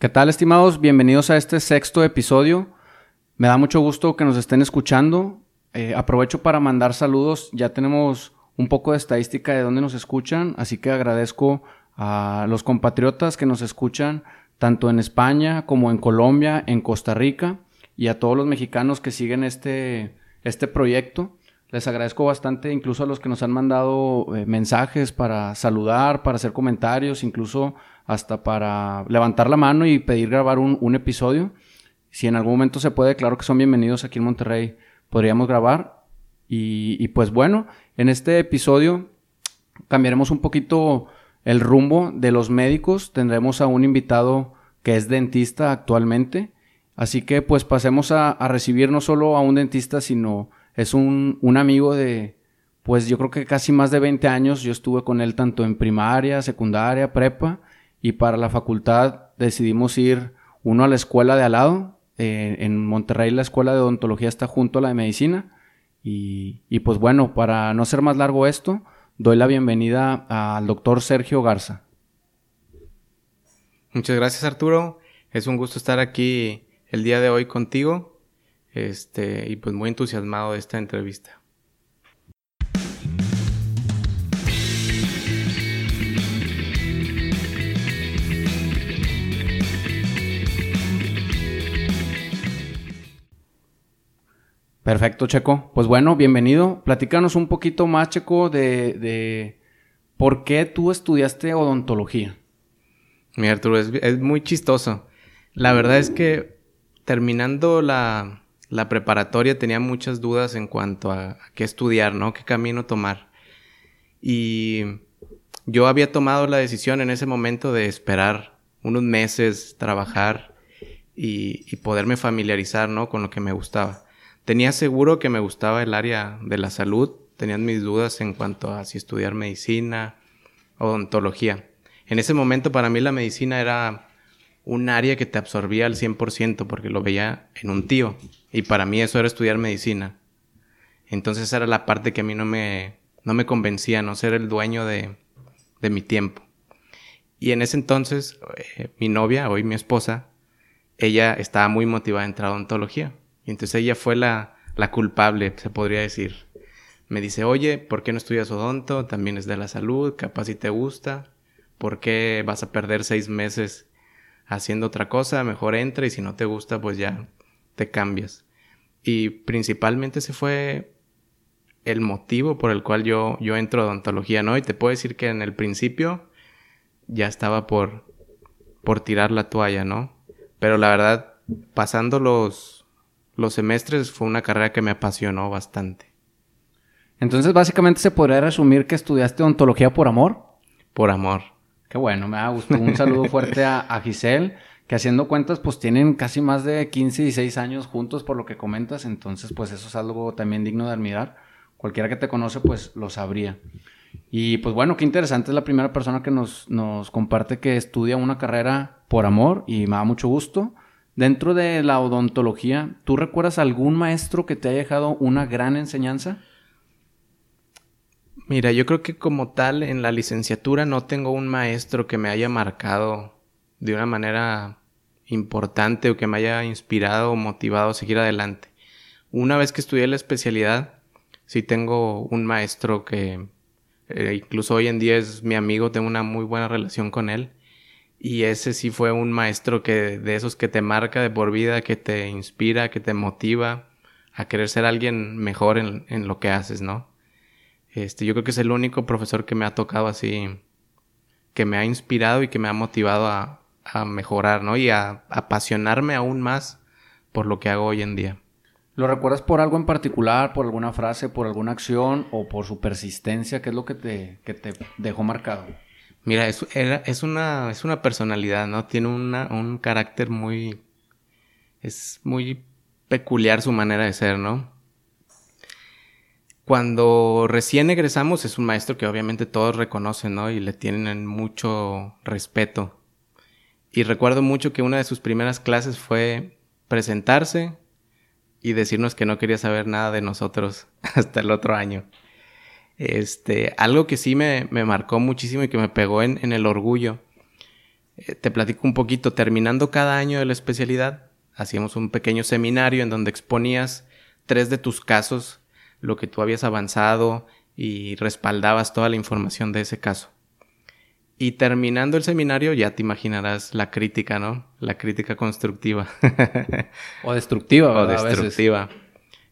¿Qué tal, estimados? Bienvenidos a este sexto episodio. Me da mucho gusto que nos estén escuchando. Eh, aprovecho para mandar saludos. Ya tenemos un poco de estadística de dónde nos escuchan, así que agradezco a los compatriotas que nos escuchan tanto en España como en Colombia, en Costa Rica y a todos los mexicanos que siguen este, este proyecto. Les agradezco bastante, incluso a los que nos han mandado eh, mensajes para saludar, para hacer comentarios, incluso hasta para levantar la mano y pedir grabar un, episodio. Si en algún momento se puede, claro que son bienvenidos aquí en Monterrey, podríamos grabar. Y, pues bueno, en este episodio cambiaremos un poquito el rumbo de los médicos. Tendremos a un invitado que es dentista actualmente. Así que pues pasemos a, recibir no solo a un dentista, sino es un, un, amigo de, pues yo creo que casi más de 20 años. Yo estuve con él tanto en primaria, secundaria, prepa y para la facultad decidimos ir uno a la escuela de al lado. En Monterrey la escuela de odontología está junto a la de medicina. Y, y pues bueno, para no ser más largo esto, doy la bienvenida al doctor Sergio Garza. Muchas gracias Arturo. Es un gusto estar aquí el día de hoy contigo. Este, y pues muy entusiasmado de esta entrevista. Perfecto, Checo. Pues bueno, bienvenido. Platícanos un poquito más, Checo, de, por qué tú estudiaste odontología. Mira, Arturo, es, muy chistoso. La verdad es que terminando la, preparatoria tenía muchas dudas en cuanto a, a, qué estudiar, ¿no? ¿Qué camino tomar? Y yo había tomado la decisión en ese momento de esperar unos meses, trabajar y, y poderme familiarizar, ¿no? Con lo que me gustaba. Tenía seguro que me gustaba el área de la salud, tenían mis dudas en cuanto a si estudiar medicina, odontología. En ese momento para mí la medicina era un área que te absorbía al 100% porque lo veía en un tío y para mí eso era estudiar medicina. Entonces era la parte que a mí no me, no me convencía, no ser el dueño de, de mi tiempo. Y en ese entonces eh, mi novia, hoy mi esposa, ella estaba muy motivada a entrar a odontología. Entonces ella fue la, la culpable, se podría decir. Me dice, oye, ¿por qué no estudias odonto? También es de la salud, capaz si te gusta. ¿Por qué vas a perder seis meses haciendo otra cosa? Mejor entra y si no te gusta, pues ya te cambias. Y principalmente ese fue el motivo por el cual yo, yo entro a odontología, ¿no? Y te puedo decir que en el principio ya estaba por, por tirar la toalla, ¿no? Pero la verdad, pasando los, los semestres fue una carrera que me apasionó bastante. Entonces, básicamente se podría resumir que estudiaste odontología por amor. Por amor. Qué bueno, me ha gustado. Un saludo fuerte a, Giselle, que haciendo cuentas, pues tienen casi más de 15 y 16 años juntos por lo que comentas. Entonces, pues eso es algo también digno de admirar. Cualquiera que te conoce, pues lo sabría. Y pues bueno, qué interesante es la primera persona que nos, nos comparte que estudia una carrera por amor y me da mucho gusto. Dentro de la odontología, ¿tú recuerdas algún maestro que te haya dejado una gran enseñanza? Mira, yo creo que como tal en la licenciatura no tengo un maestro que me haya marcado de una manera importante o que me haya inspirado o motivado a seguir adelante. Una vez que estudié la especialidad, sí tengo un maestro que eh, incluso hoy en día es mi amigo, tengo una muy buena relación con él. Y ese sí fue un maestro que de esos que te marca de por vida, que te inspira, que te motiva a querer ser alguien mejor en, lo que haces, ¿no? Este, yo creo que es el único profesor que me ha tocado así, que me ha inspirado y que me ha motivado a, a mejorar, ¿no? Y a, apasionarme aún más por lo que hago hoy en día. ¿Lo recuerdas por algo en particular, por alguna frase, por alguna acción o por su persistencia? ¿Qué es lo que te, que te dejó marcado? Mira, es, una, es una personalidad, ¿no? Tiene un carácter muy... Es muy peculiar su manera de ser, ¿no? Cuando recién egresamos es un maestro que obviamente todos reconocen, ¿no? Y le tienen mucho respeto. Y recuerdo mucho que una de sus primeras clases fue presentarse y decirnos que no quería saber nada de nosotros hasta el otro año. Este, algo que sí me, marcó muchísimo y que me pegó en, el orgullo Eh, te platico un poquito, terminando cada año de la especialidad, hacíamos un pequeño seminario en donde exponías tres de tus casos, lo que tú habías avanzado y respaldabas toda la información de ese caso. Y terminando el seminario ya te imaginarás la crítica, ¿no? La crítica constructiva. o destructiva, O destructiva.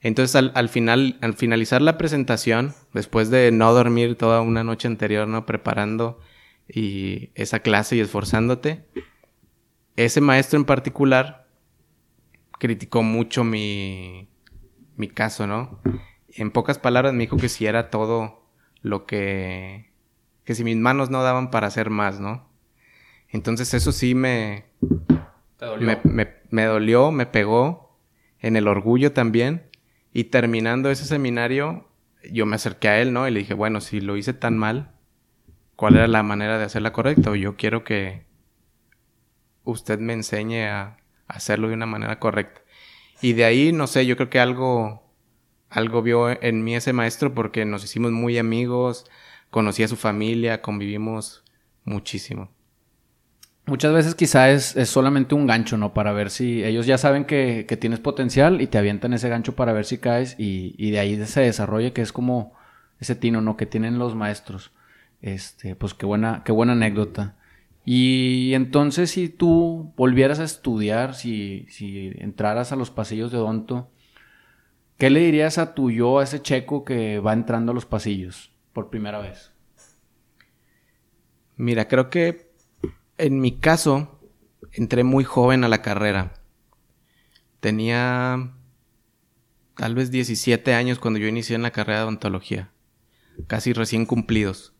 Entonces al, final, al finalizar la presentación, después de no dormir toda una noche anterior, ¿no? Preparando y esa clase y esforzándote, ese maestro en particular criticó mucho mi, mi caso, ¿no? En pocas palabras me dijo que si era todo lo que que si mis manos no daban para hacer más, ¿no? Entonces eso sí me... dolió? Me, dolió, me pegó en el orgullo también. Y terminando ese seminario, yo me acerqué a él, ¿no? Y le dije, bueno, si lo hice tan mal, ¿cuál era la manera de hacerla correcta? yo quiero que usted me enseñe a hacerlo de una manera correcta. Y de ahí, no sé, yo creo que algo, algo vio en mí ese maestro porque nos hicimos muy amigos, conocí a su familia, convivimos muchísimo. Muchas veces quizá es, solamente un gancho, ¿no? Para ver si ellos ya saben que, tienes potencial y te avientan ese gancho para ver si caes y, de ahí se desarrolla que es como ese tino, ¿no? Que tienen los maestros. Este, pues qué buena, qué buena anécdota. Y entonces si tú volvieras a estudiar, si, si entraras a los pasillos de Odonto, ¿qué le dirías a tu yo, a ese checo que va entrando a los pasillos? por primera vez? Mira, creo que en mi caso entré muy joven a la carrera. Tenía tal vez 17 años cuando yo inicié en la carrera de odontología, casi recién cumplidos.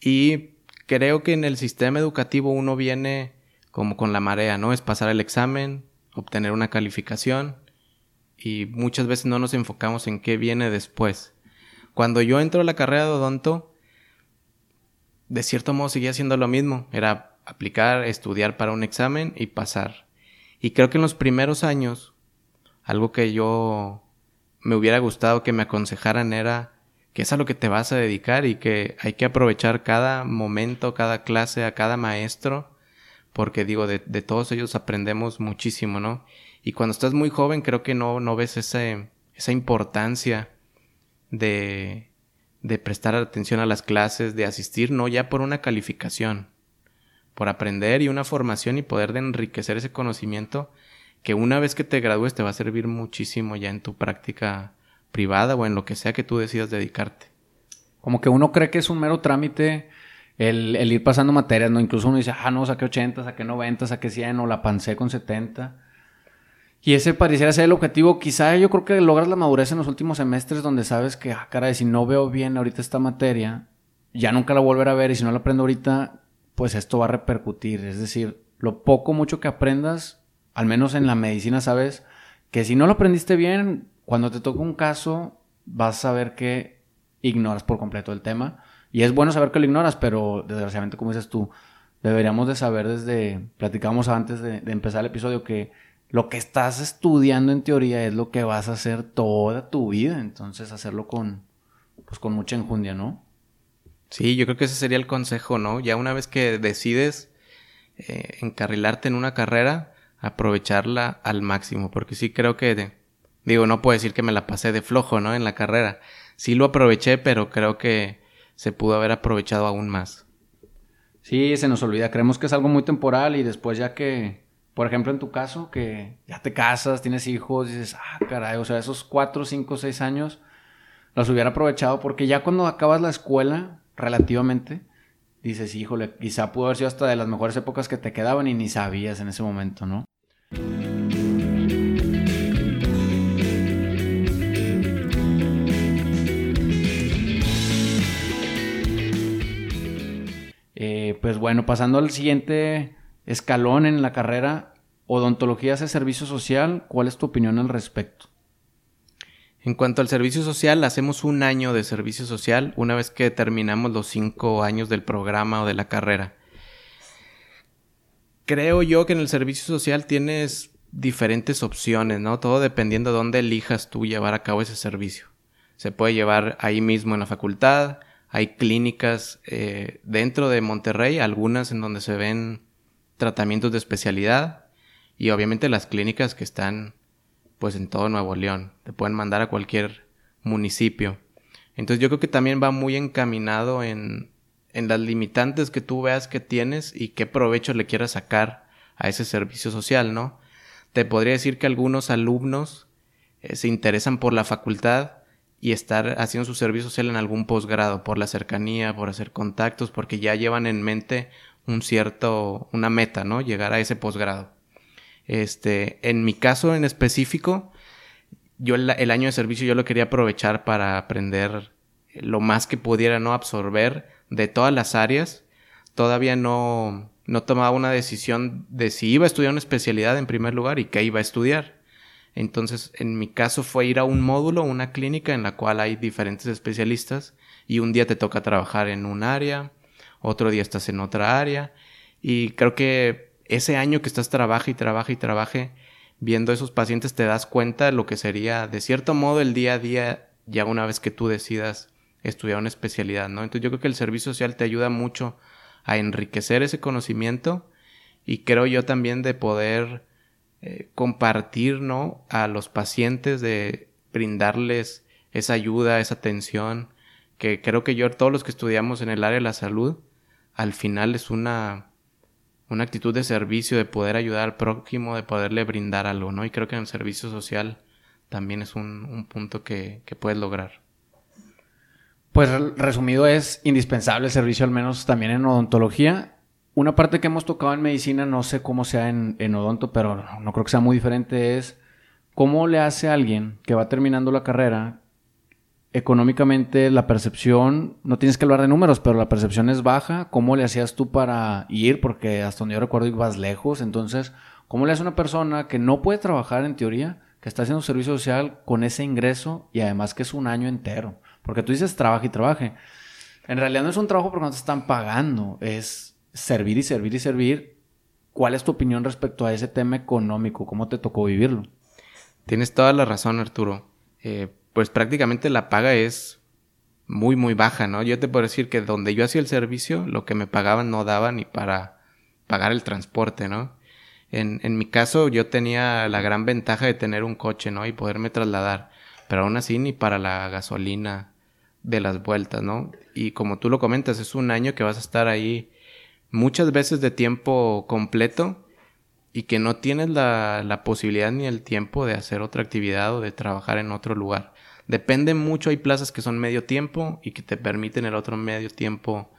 Y creo que en el sistema educativo uno viene como con la marea, ¿no? Es pasar el examen, obtener una calificación y muchas veces no nos enfocamos en qué viene después. Cuando yo entro a la carrera de odonto, de cierto modo seguía haciendo lo mismo. Era aplicar, estudiar para un examen y pasar. Y creo que en los primeros años, algo que yo me hubiera gustado que me aconsejaran era que es a lo que te vas a dedicar y que hay que aprovechar cada momento, cada clase, a cada maestro, porque digo, de, todos ellos aprendemos muchísimo, ¿no? Y cuando estás muy joven creo que no, no ves ese, esa importancia de, de prestar atención a las clases, de asistir no ya por una calificación, por aprender y una formación y poder de enriquecer ese conocimiento que una vez que te gradúes te va a servir muchísimo ya en tu práctica privada o en lo que sea que tú decidas dedicarte. Como que uno cree que es un mero trámite el, ir pasando materias, ¿no? Incluso uno dice, ah, no, saqué 80, saqué 90, saqué 100 o la pancé con 70. Y ese pareciera ser el objetivo. Quizá yo creo que logras la madurez en los últimos semestres donde sabes que, ah, caray, si no veo bien ahorita esta materia, ya nunca la volveré a ver y si no la aprendo ahorita, pues esto va a repercutir. Es decir, lo poco, mucho que aprendas, al menos en la medicina sabes que si no lo aprendiste bien, cuando te toca un caso, vas a saber que ignoras por completo el tema. Y es bueno saber que lo ignoras, pero desgraciadamente, como dices tú, deberíamos de saber desde, platicamos antes de empezar el episodio, que lo que estás estudiando en teoría es lo que vas a hacer toda tu vida. Entonces, hacerlo con, pues, con mucha enjundia, ¿no? Sí, yo creo que ese sería el consejo, ¿no? Ya una vez que decides eh, encarrilarte en una carrera, aprovecharla al máximo. Porque sí creo que, digo, no puedo decir que me la pasé de flojo, ¿no? En la carrera. Sí lo aproveché, pero creo que se pudo haber aprovechado aún más. Sí, se nos olvida. Creemos que es algo muy temporal y después ya que por ejemplo, en tu caso, que ya te casas, tienes hijos, dices, ah, caray, o sea, esos cuatro, cinco, seis años los hubiera aprovechado porque ya cuando acabas la escuela, relativamente, dices, híjole, quizá pudo haber sido hasta de las mejores épocas que te quedaban y ni sabías en ese momento, ¿no? Eh, pues bueno, pasando al siguiente escalón en la carrera, odontología hace servicio social, ¿cuál es tu opinión al respecto? En cuanto al servicio social, hacemos un año de servicio social una vez que terminamos los cinco años del programa o de la carrera. Creo yo que en el servicio social tienes diferentes opciones, ¿no? Todo dependiendo de dónde elijas tú llevar a cabo ese servicio. Se puede llevar ahí mismo en la facultad, hay clínicas eh, dentro de Monterrey, algunas en donde se ven tratamientos de especialidad y obviamente las clínicas que están pues en todo Nuevo León. Te pueden mandar a cualquier municipio. Entonces yo creo que también va muy encaminado en, en las limitantes que tú veas que tienes y qué provecho le quieras sacar a ese servicio social, ¿no? Te podría decir que algunos alumnos eh, se interesan por la facultad y estar haciendo su servicio social en algún posgrado, por la cercanía, por hacer contactos, porque ya llevan en mente un cierto, una meta, ¿no? Llegar a ese posgrado. Este, en mi caso en específico, yo el, año de servicio yo lo quería aprovechar para aprender lo más que pudiera, ¿no? Absorber de todas las áreas. Todavía no, no tomaba una decisión de si iba a estudiar una especialidad en primer lugar y qué iba a estudiar. Entonces, en mi caso fue ir a un módulo, una clínica en la cual hay diferentes especialistas y un día te toca trabajar en un área, otro día estás en otra área y creo que ese año que estás trabaja y trabaja y trabaje viendo esos pacientes te das cuenta de lo que sería de cierto modo el día a día ya una vez que tú decidas estudiar una especialidad, ¿no? Entonces yo creo que el servicio social te ayuda mucho a enriquecer ese conocimiento y creo yo también de poder eh, compartir, ¿no? A los pacientes, de brindarles esa ayuda, esa atención, que creo que yo, todos los que estudiamos en el área de la salud, al final es una, una actitud de servicio, de poder ayudar al prójimo, de poderle brindar algo, ¿no? Y creo que en el servicio social también es un, un punto que, que puedes lograr. Pues resumido es indispensable el servicio, al menos también en odontología. Una parte que hemos tocado en medicina, no sé cómo sea en, en odonto, pero no creo que sea muy diferente, es cómo le hace a alguien que va terminando la carrera económicamente la percepción, no tienes que hablar de números, pero la percepción es baja. ¿Cómo le hacías tú para ir? Porque hasta donde yo recuerdo ibas lejos. Entonces, ¿cómo le hace una persona que no puede trabajar en teoría, que está haciendo servicio social con ese ingreso y además que es un año entero? Porque tú dices trabaja y trabaje. En realidad no es un trabajo porque no te están pagando, es servir y servir y servir. ¿Cuál es tu opinión respecto a ese tema económico? ¿Cómo te tocó vivirlo? Tienes toda la razón, Arturo. Eh, pues prácticamente la paga es muy, muy baja, ¿no? Yo te puedo decir que donde yo hacía el servicio, lo que me pagaban no daba ni para pagar el transporte, ¿no? En, en mi caso, yo tenía la gran ventaja de tener un coche, ¿no? Y poderme trasladar. Pero aún así, ni para la gasolina de las vueltas, ¿no? Y como tú lo comentas, es un año que vas a estar ahí muchas veces de tiempo completo y que no tienes la, la, posibilidad ni el tiempo de hacer otra actividad o de trabajar en otro lugar. Depende mucho, hay plazas que son medio tiempo y que te permiten el otro medio tiempo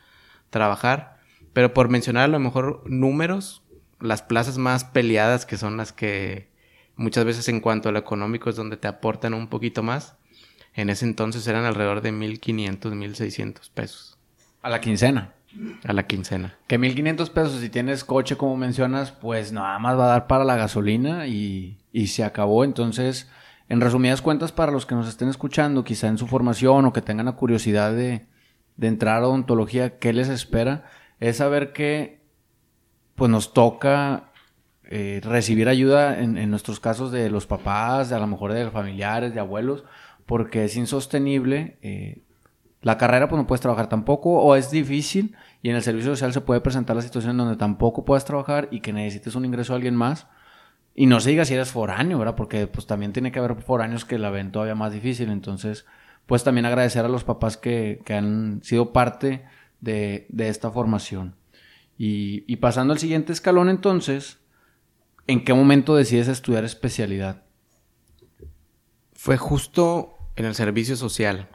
trabajar. Pero por mencionar a lo mejor números, las plazas más peleadas que son las que muchas veces en cuanto a lo económico es donde te aportan un poquito más en ese entonces eran alrededor de 1500, 1600 pesos. A la quincena. A la quincena. Que 1500 pesos, si tienes coche, como mencionas, pues nada más va a dar para la gasolina y, y se acabó. Entonces, en resumidas cuentas, para los que nos estén escuchando, quizá en su formación o que tengan la curiosidad de, de entrar a odontología, ¿qué les espera? Es saber que pues nos toca eh, recibir ayuda en, nuestros casos de los papás, de a lo mejor de los familiares, de abuelos, porque es insostenible. Eh, la carrera pues no puedes trabajar tampoco o es difícil y en el servicio social se puede presentar la situación donde tampoco puedes trabajar y que necesites un ingreso de alguien más. Y no se diga si eres foráneo, ¿verdad? Porque pues también tiene que haber foráneos que la ven todavía más difícil. Entonces, pues también agradecer a los papás que, que han sido parte de, de esta formación. Y, y pasando al siguiente escalón entonces, ¿en qué momento decides estudiar especialidad? Fue justo en el servicio social.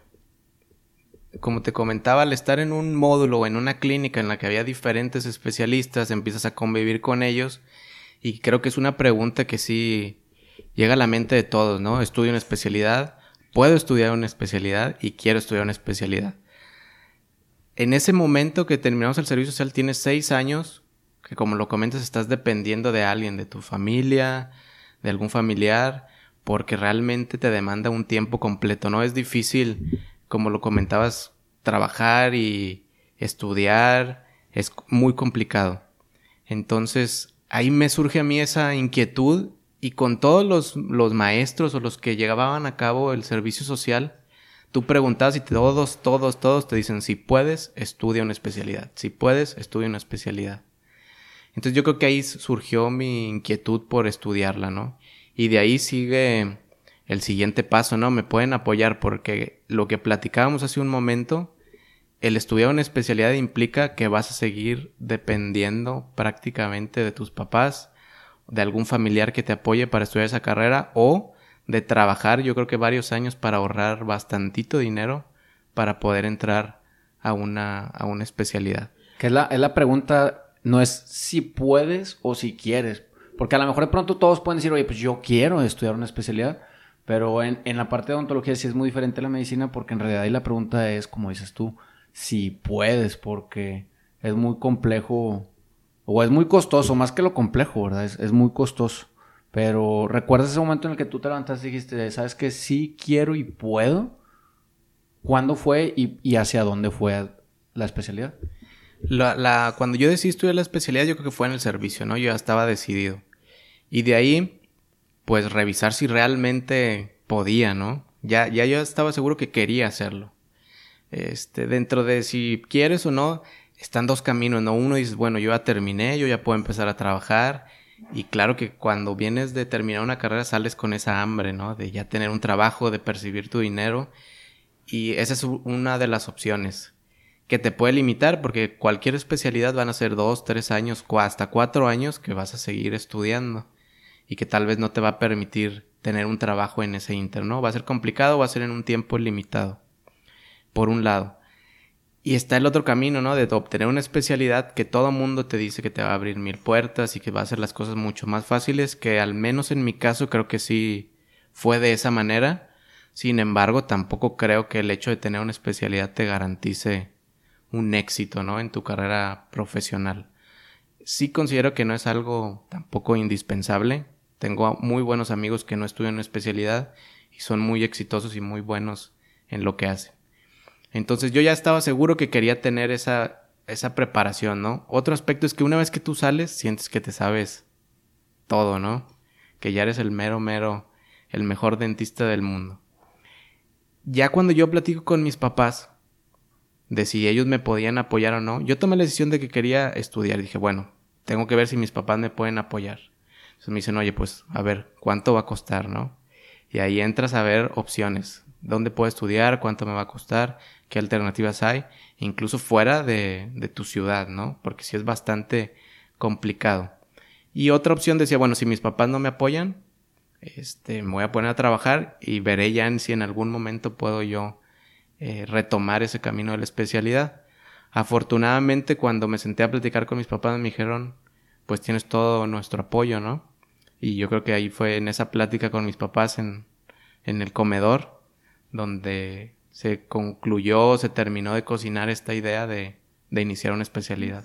Como te comentaba, al estar en un módulo o en una clínica en la que había diferentes especialistas, empiezas a convivir con ellos y creo que es una pregunta que sí llega a la mente de todos, ¿no? Estudio una especialidad, puedo estudiar una especialidad y quiero estudiar una especialidad. En ese momento que terminamos el servicio social tienes seis años que como lo comentas estás dependiendo de alguien, de tu familia, de algún familiar porque realmente te demanda un tiempo completo, ¿no? Es difícil, como lo comentabas, trabajar y estudiar, es muy complicado. Entonces, ahí me surge a mí esa inquietud y con todos los, los maestros o los que llevaban a cabo el servicio social, tú preguntabas y todos, todos, todos te dicen, si puedes, estudia una especialidad. Si puedes, estudia una especialidad. Entonces yo creo que ahí surgió mi inquietud por estudiarla, ¿no? Y de ahí sigue el siguiente paso, ¿no? Me pueden apoyar porque lo que platicábamos hace un momento, el estudiar una especialidad implica que vas a seguir dependiendo prácticamente de tus papás, de algún familiar que te apoye para estudiar esa carrera o de trabajar yo creo que varios años para ahorrar bastantito dinero para poder entrar a una, a una especialidad. Que es la, es la pregunta, no es si puedes o si quieres. Porque a lo mejor de pronto todos pueden decir, oye, pues yo quiero estudiar una especialidad. Pero en, en la parte de odontología sí es muy diferente a la medicina porque en realidad ahí la pregunta es, como dices tú, si puedes, porque es muy complejo o es muy costoso, más que lo complejo, ¿verdad? Es, es muy costoso. Pero ¿recuerdas ese momento en el que tú te levantaste y dijiste, sabes que sí quiero y puedo? ¿Cuándo fue y, hacia dónde fue la especialidad? La, cuando yo decidí estudiar la especialidad, yo creo que fue en el servicio, ¿no? Yo ya estaba decidido. Y de ahí, pues revisar si realmente podía, ¿no? Ya, ya yo estaba seguro que quería hacerlo. Este, dentro de si quieres o no, están dos caminos, ¿no? Uno dices, bueno, yo ya terminé, yo ya puedo empezar a trabajar. Y claro que cuando vienes de terminar una carrera sales con esa hambre, ¿no? De ya tener un trabajo, de percibir tu dinero. Y esa es una de las opciones que te puede limitar porque cualquier especialidad van a ser dos, tres años, hasta cuatro años que vas a seguir estudiando y que tal vez no te va a permitir tener un trabajo en ese inter, ¿no? Va a ser complicado, va a ser en un tiempo limitado, por un lado. Y está el otro camino, ¿no? De obtener una especialidad que todo mundo te dice que te va a abrir mil puertas y que va a hacer las cosas mucho más fáciles, que al menos en mi caso creo que sí fue de esa manera sin embargo, tampoco creo que el hecho de tener una especialidad te garantice un éxito, ¿no? En tu carrera profesional. Sí considero que no es algo tampoco indispensable. Tengo muy buenos amigos que no estudian una especialidad y son muy exitosos y muy buenos en lo que hacen. Entonces yo ya estaba seguro que quería tener esa, esa preparación, ¿no? Otro aspecto es que una vez que tú sales, sientes que te sabes todo, ¿no? Que ya eres el mero, mero, el mejor dentista del mundo ya cuando yo platico con mis papás de si ellos me podían apoyar o no, yo tomé la decisión de que quería estudiar. Dije, bueno, tengo que ver si mis papás me pueden apoyar. Entonces me dicen, oye, pues a ver, ¿cuánto va a costar, no? Y ahí entras a ver opciones. ¿Dónde puedo estudiar? ¿Cuánto me va a costar? ¿Qué alternativas hay? Incluso fuera de, de tu ciudad, ¿no? Porque sí es bastante complicado. Y otra opción decía, bueno, si mis papás no me apoyan, este, me voy a poner a trabajar y veré ya en si en algún momento puedo yo eh, retomar ese camino de la especialidad. Afortunadamente, cuando me senté a platicar con mis papás, me dijeron, pues tienes todo nuestro apoyo, ¿no? Y yo creo que ahí fue en esa plática con mis papás en, en el comedor, donde se concluyó, se terminó de cocinar esta idea de, de iniciar una especialidad.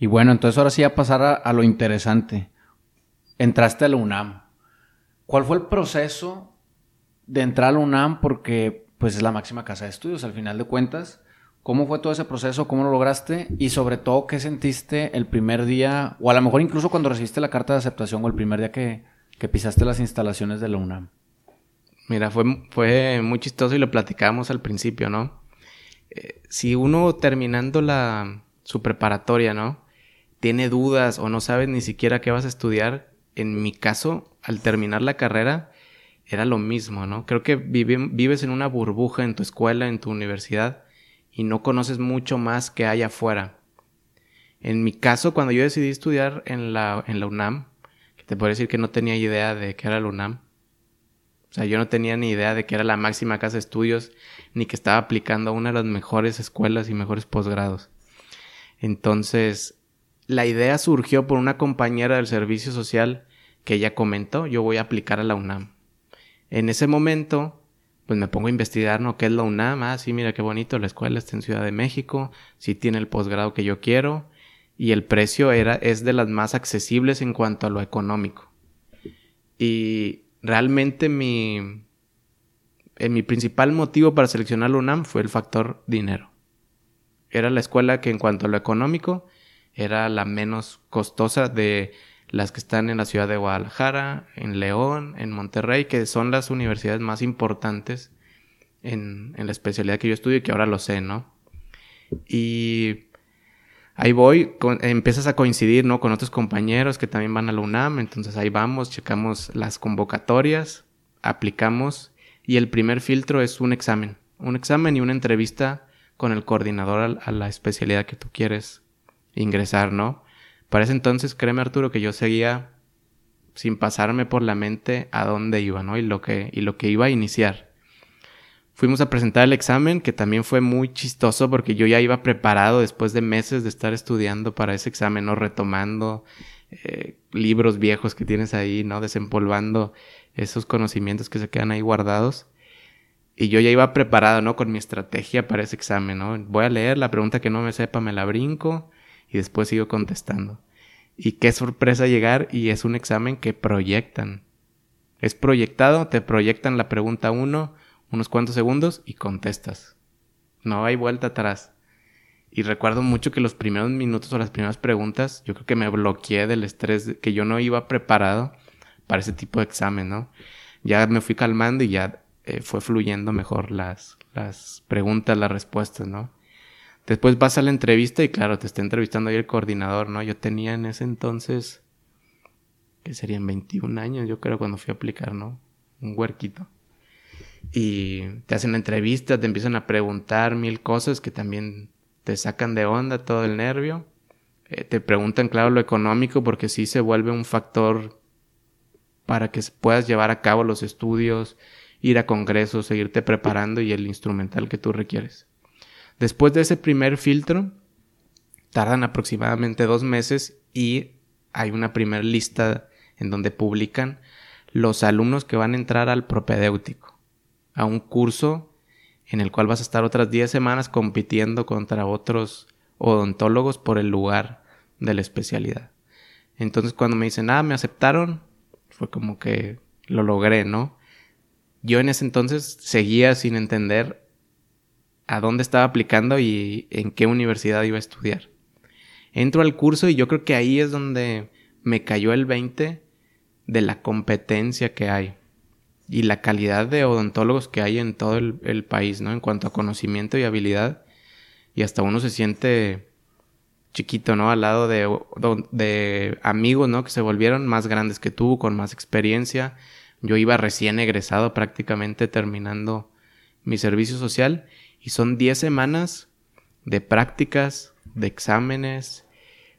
Y bueno, entonces ahora sí a pasar a, lo interesante. Entraste a la UNAM. ¿Cuál fue el proceso de entrar a la UNAM? Porque pues es la máxima casa de estudios al final de cuentas. ¿Cómo fue todo ese proceso? ¿Cómo lo lograste? Y sobre todo, ¿qué sentiste el primer día? O a lo mejor incluso cuando recibiste la carta de aceptación o el primer día que, pisaste las instalaciones de la UNAM. Mira, fue, fue muy chistoso y lo platicábamos al principio, ¿no? Eh, si uno terminando la, su preparatoria, ¿no? tiene dudas o no sabes ni siquiera qué vas a estudiar, en mi caso, al terminar la carrera, era lo mismo, ¿no? Creo que vives en una burbuja en tu escuela, en tu universidad, y no conoces mucho más que hay afuera. En mi caso, cuando yo decidí estudiar en la, en la UNAM, que te puedo decir que no tenía idea de qué era la UNAM, o sea, yo no tenía ni idea de que era la máxima casa de estudios, ni que estaba aplicando a una de las mejores escuelas y mejores posgrados. Entonces, la idea surgió por una compañera del servicio social que ella comentó, yo voy a aplicar a la UNAM. En ese momento, pues me pongo a investigar, ¿no? ¿Qué es la UNAM? Ah, sí, mira qué bonito, la escuela está en Ciudad de México, sí tiene el posgrado que yo quiero, y el precio era, es de las más accesibles en cuanto a lo económico. Y realmente mi, eh, mi principal motivo para seleccionar la UNAM fue el factor dinero. Era la escuela que en cuanto a lo económico era la menos costosa de las que están en la ciudad de Guadalajara, en León, en Monterrey, que son las universidades más importantes en, en la especialidad que yo estudio y que ahora lo sé, ¿no? Y ahí voy, empiezas a coincidir, ¿no? Con otros compañeros que también van a la UNAM, entonces ahí vamos, checamos las convocatorias, aplicamos y el primer filtro es un examen, un examen y una entrevista con el coordinador a, la especialidad que tú quieres ingresar, ¿no? Para ese entonces, créeme Arturo, que yo seguía sin pasarme por la mente a dónde iba, ¿no? Y lo que, y lo que iba a iniciar. Fuimos a presentar el examen, que también fue muy chistoso porque yo ya iba preparado después de meses de estar estudiando para ese examen, ¿no? Retomando eh, libros viejos que tienes ahí, ¿no? Desempolvando esos conocimientos que se quedan ahí guardados. Y yo ya iba preparado, ¿no? Con mi estrategia para ese examen, ¿no? Voy a leer la pregunta que no me sepa, me la brinco y después sigo contestando. Y qué sorpresa llegar y es un examen que proyectan. Es proyectado, te proyectan la pregunta 1, unos cuantos segundos y contestas. No hay vuelta atrás. Y recuerdo mucho que los primeros minutos o las primeras preguntas, yo creo que me bloqueé del estrés, que yo no iba preparado para ese tipo de examen, ¿no? Ya me fui calmando y ya eh, fue fluyendo mejor las, las preguntas, las respuestas, ¿no? Después vas a la entrevista y claro, te está entrevistando ahí el coordinador, ¿no? Yo tenía en ese entonces, que serían 21 años, yo creo, cuando fui a aplicar, ¿no? Un huerquito y te hacen la entrevista, te empiezan a preguntar mil cosas que también te sacan de onda todo el nervio. Eh, te preguntan, claro, lo económico porque sí se vuelve un factor para que puedas llevar a cabo los estudios, ir a congresos, seguirte preparando y el instrumental que tú requieres. Después de ese primer filtro, tardan aproximadamente dos meses y hay una primera lista en donde publican los alumnos que van a entrar al propedéutico a un curso en el cual vas a estar otras 10 semanas compitiendo contra otros odontólogos por el lugar de la especialidad. Entonces cuando me dicen, ah, me aceptaron, fue como que lo logré, ¿no? Yo en ese entonces seguía sin entender a dónde estaba aplicando y en qué universidad iba a estudiar. Entro al curso y yo creo que ahí es donde me cayó el 20 de la competencia que hay y la calidad de odontólogos que hay en todo el, país, ¿no? En cuanto a conocimiento y habilidad. Y hasta uno se siente chiquito, ¿no? Al lado de, de amigos, ¿no? Que se volvieron más grandes que tú, con más experiencia. Yo iba recién egresado prácticamente terminando mi servicio social y son 10 semanas de prácticas, de exámenes,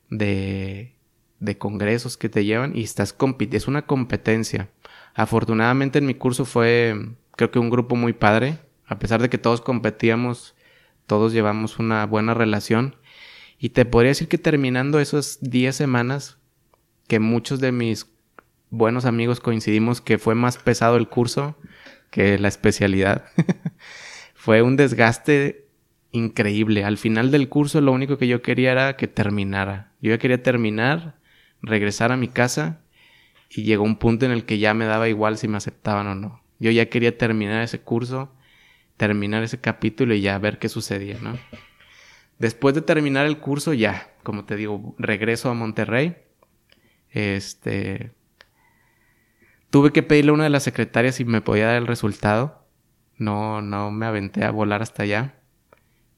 de, de congresos que te llevan y estás es una competencia. Afortunadamente en mi curso fue, creo que un grupo muy padre. A pesar de que todos competíamos, todos llevamos una buena relación. Y te podría decir que terminando esas 10 semanas, que muchos de mis buenos amigos coincidimos que fue más pesado el curso que la especialidad. fue un desgaste increíble. Al final del curso lo único que yo quería era que terminara. Yo ya quería terminar, regresar a mi casa y llegó un punto en el que ya me daba igual si me aceptaban o no. Yo ya quería terminar ese curso, terminar ese capítulo y ya ver qué sucedía, ¿no? Después de terminar el curso, ya, como te digo, regreso a Monterrey. Este. Tuve que pedirle a una de las secretarias si me podía dar el resultado. No, no me aventé a volar hasta allá.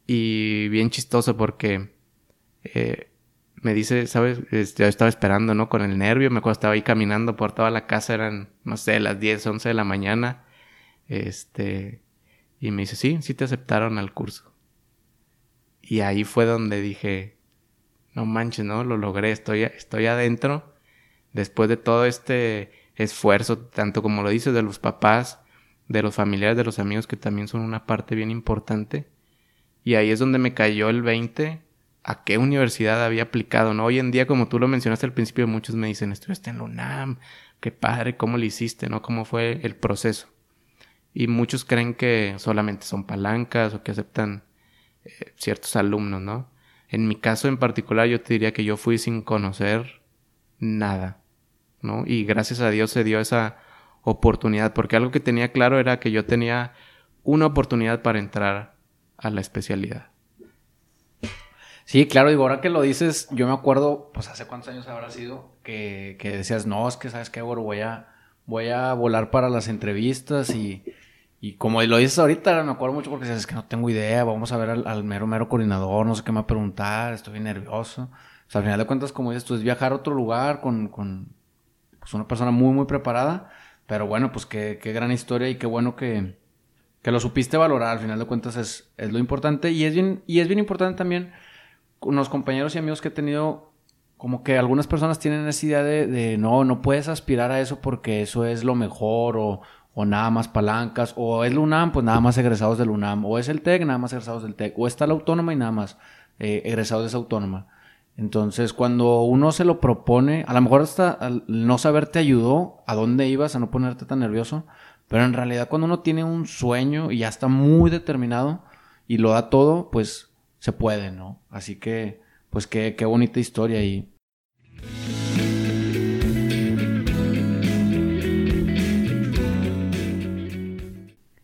Y bien chistoso porque eh, me dice, ¿sabes? Este, yo estaba esperando, ¿no? Con el nervio, me acuerdo, estaba ahí caminando por toda la casa, eran, no sé, las 10, 11 de la mañana. Este, y me dice, sí, sí te aceptaron al curso. Y ahí fue donde dije, no manches, ¿no? Lo logré, estoy, estoy adentro. Después de todo este esfuerzo, tanto como lo dices, de los papás, de los familiares, de los amigos, que también son una parte bien importante. Y ahí es donde me cayó el 20 a qué universidad había aplicado, ¿no? Hoy en día, como tú lo mencionaste al principio, muchos me dicen, estudiaste en la UNAM, qué padre, cómo lo hiciste, ¿no? ¿Cómo fue el proceso? Y muchos creen que solamente son palancas o que aceptan eh, ciertos alumnos, ¿no? En mi caso en particular, yo te diría que yo fui sin conocer nada, ¿no? Y gracias a Dios se dio esa oportunidad, porque algo que tenía claro era que yo tenía una oportunidad para entrar a la especialidad. Sí, claro, digo, ahora que lo dices, yo me acuerdo, pues hace cuántos años habrá sido, que que, decías, no, es que sabes qué, voy a, voy a volar para las entrevistas y, y como lo dices ahorita, me acuerdo mucho porque dices, es que no tengo idea, vamos a ver al, mero, mero coordinador, no sé qué me va a preguntar, estoy nervioso. O sea, al final de cuentas, como dices tú, es viajar a otro lugar con, con pues, una persona muy, muy preparada. Pero bueno, pues qué, qué gran historia y qué bueno que, que lo supiste valorar. Al final de cuentas es, es lo importante. Y es, bien, y es bien importante también con los compañeros y amigos que he tenido como que algunas personas tienen esa idea de, de, no, no puedes aspirar a eso porque eso es lo mejor o, o nada más palancas, o es la UNAM, pues nada más egresados del UNAM, o es el TEC, nada más egresados del TEC, o está la autónoma y nada más eh, egresados de esa autónoma. Entonces, cuando uno se lo propone, a lo mejor hasta no saber te ayudó a dónde ibas, a no ponerte tan nervioso, pero en realidad cuando uno tiene un sueño y ya está muy determinado y lo da todo, pues se puede, ¿no? Así que, pues qué, qué bonita historia y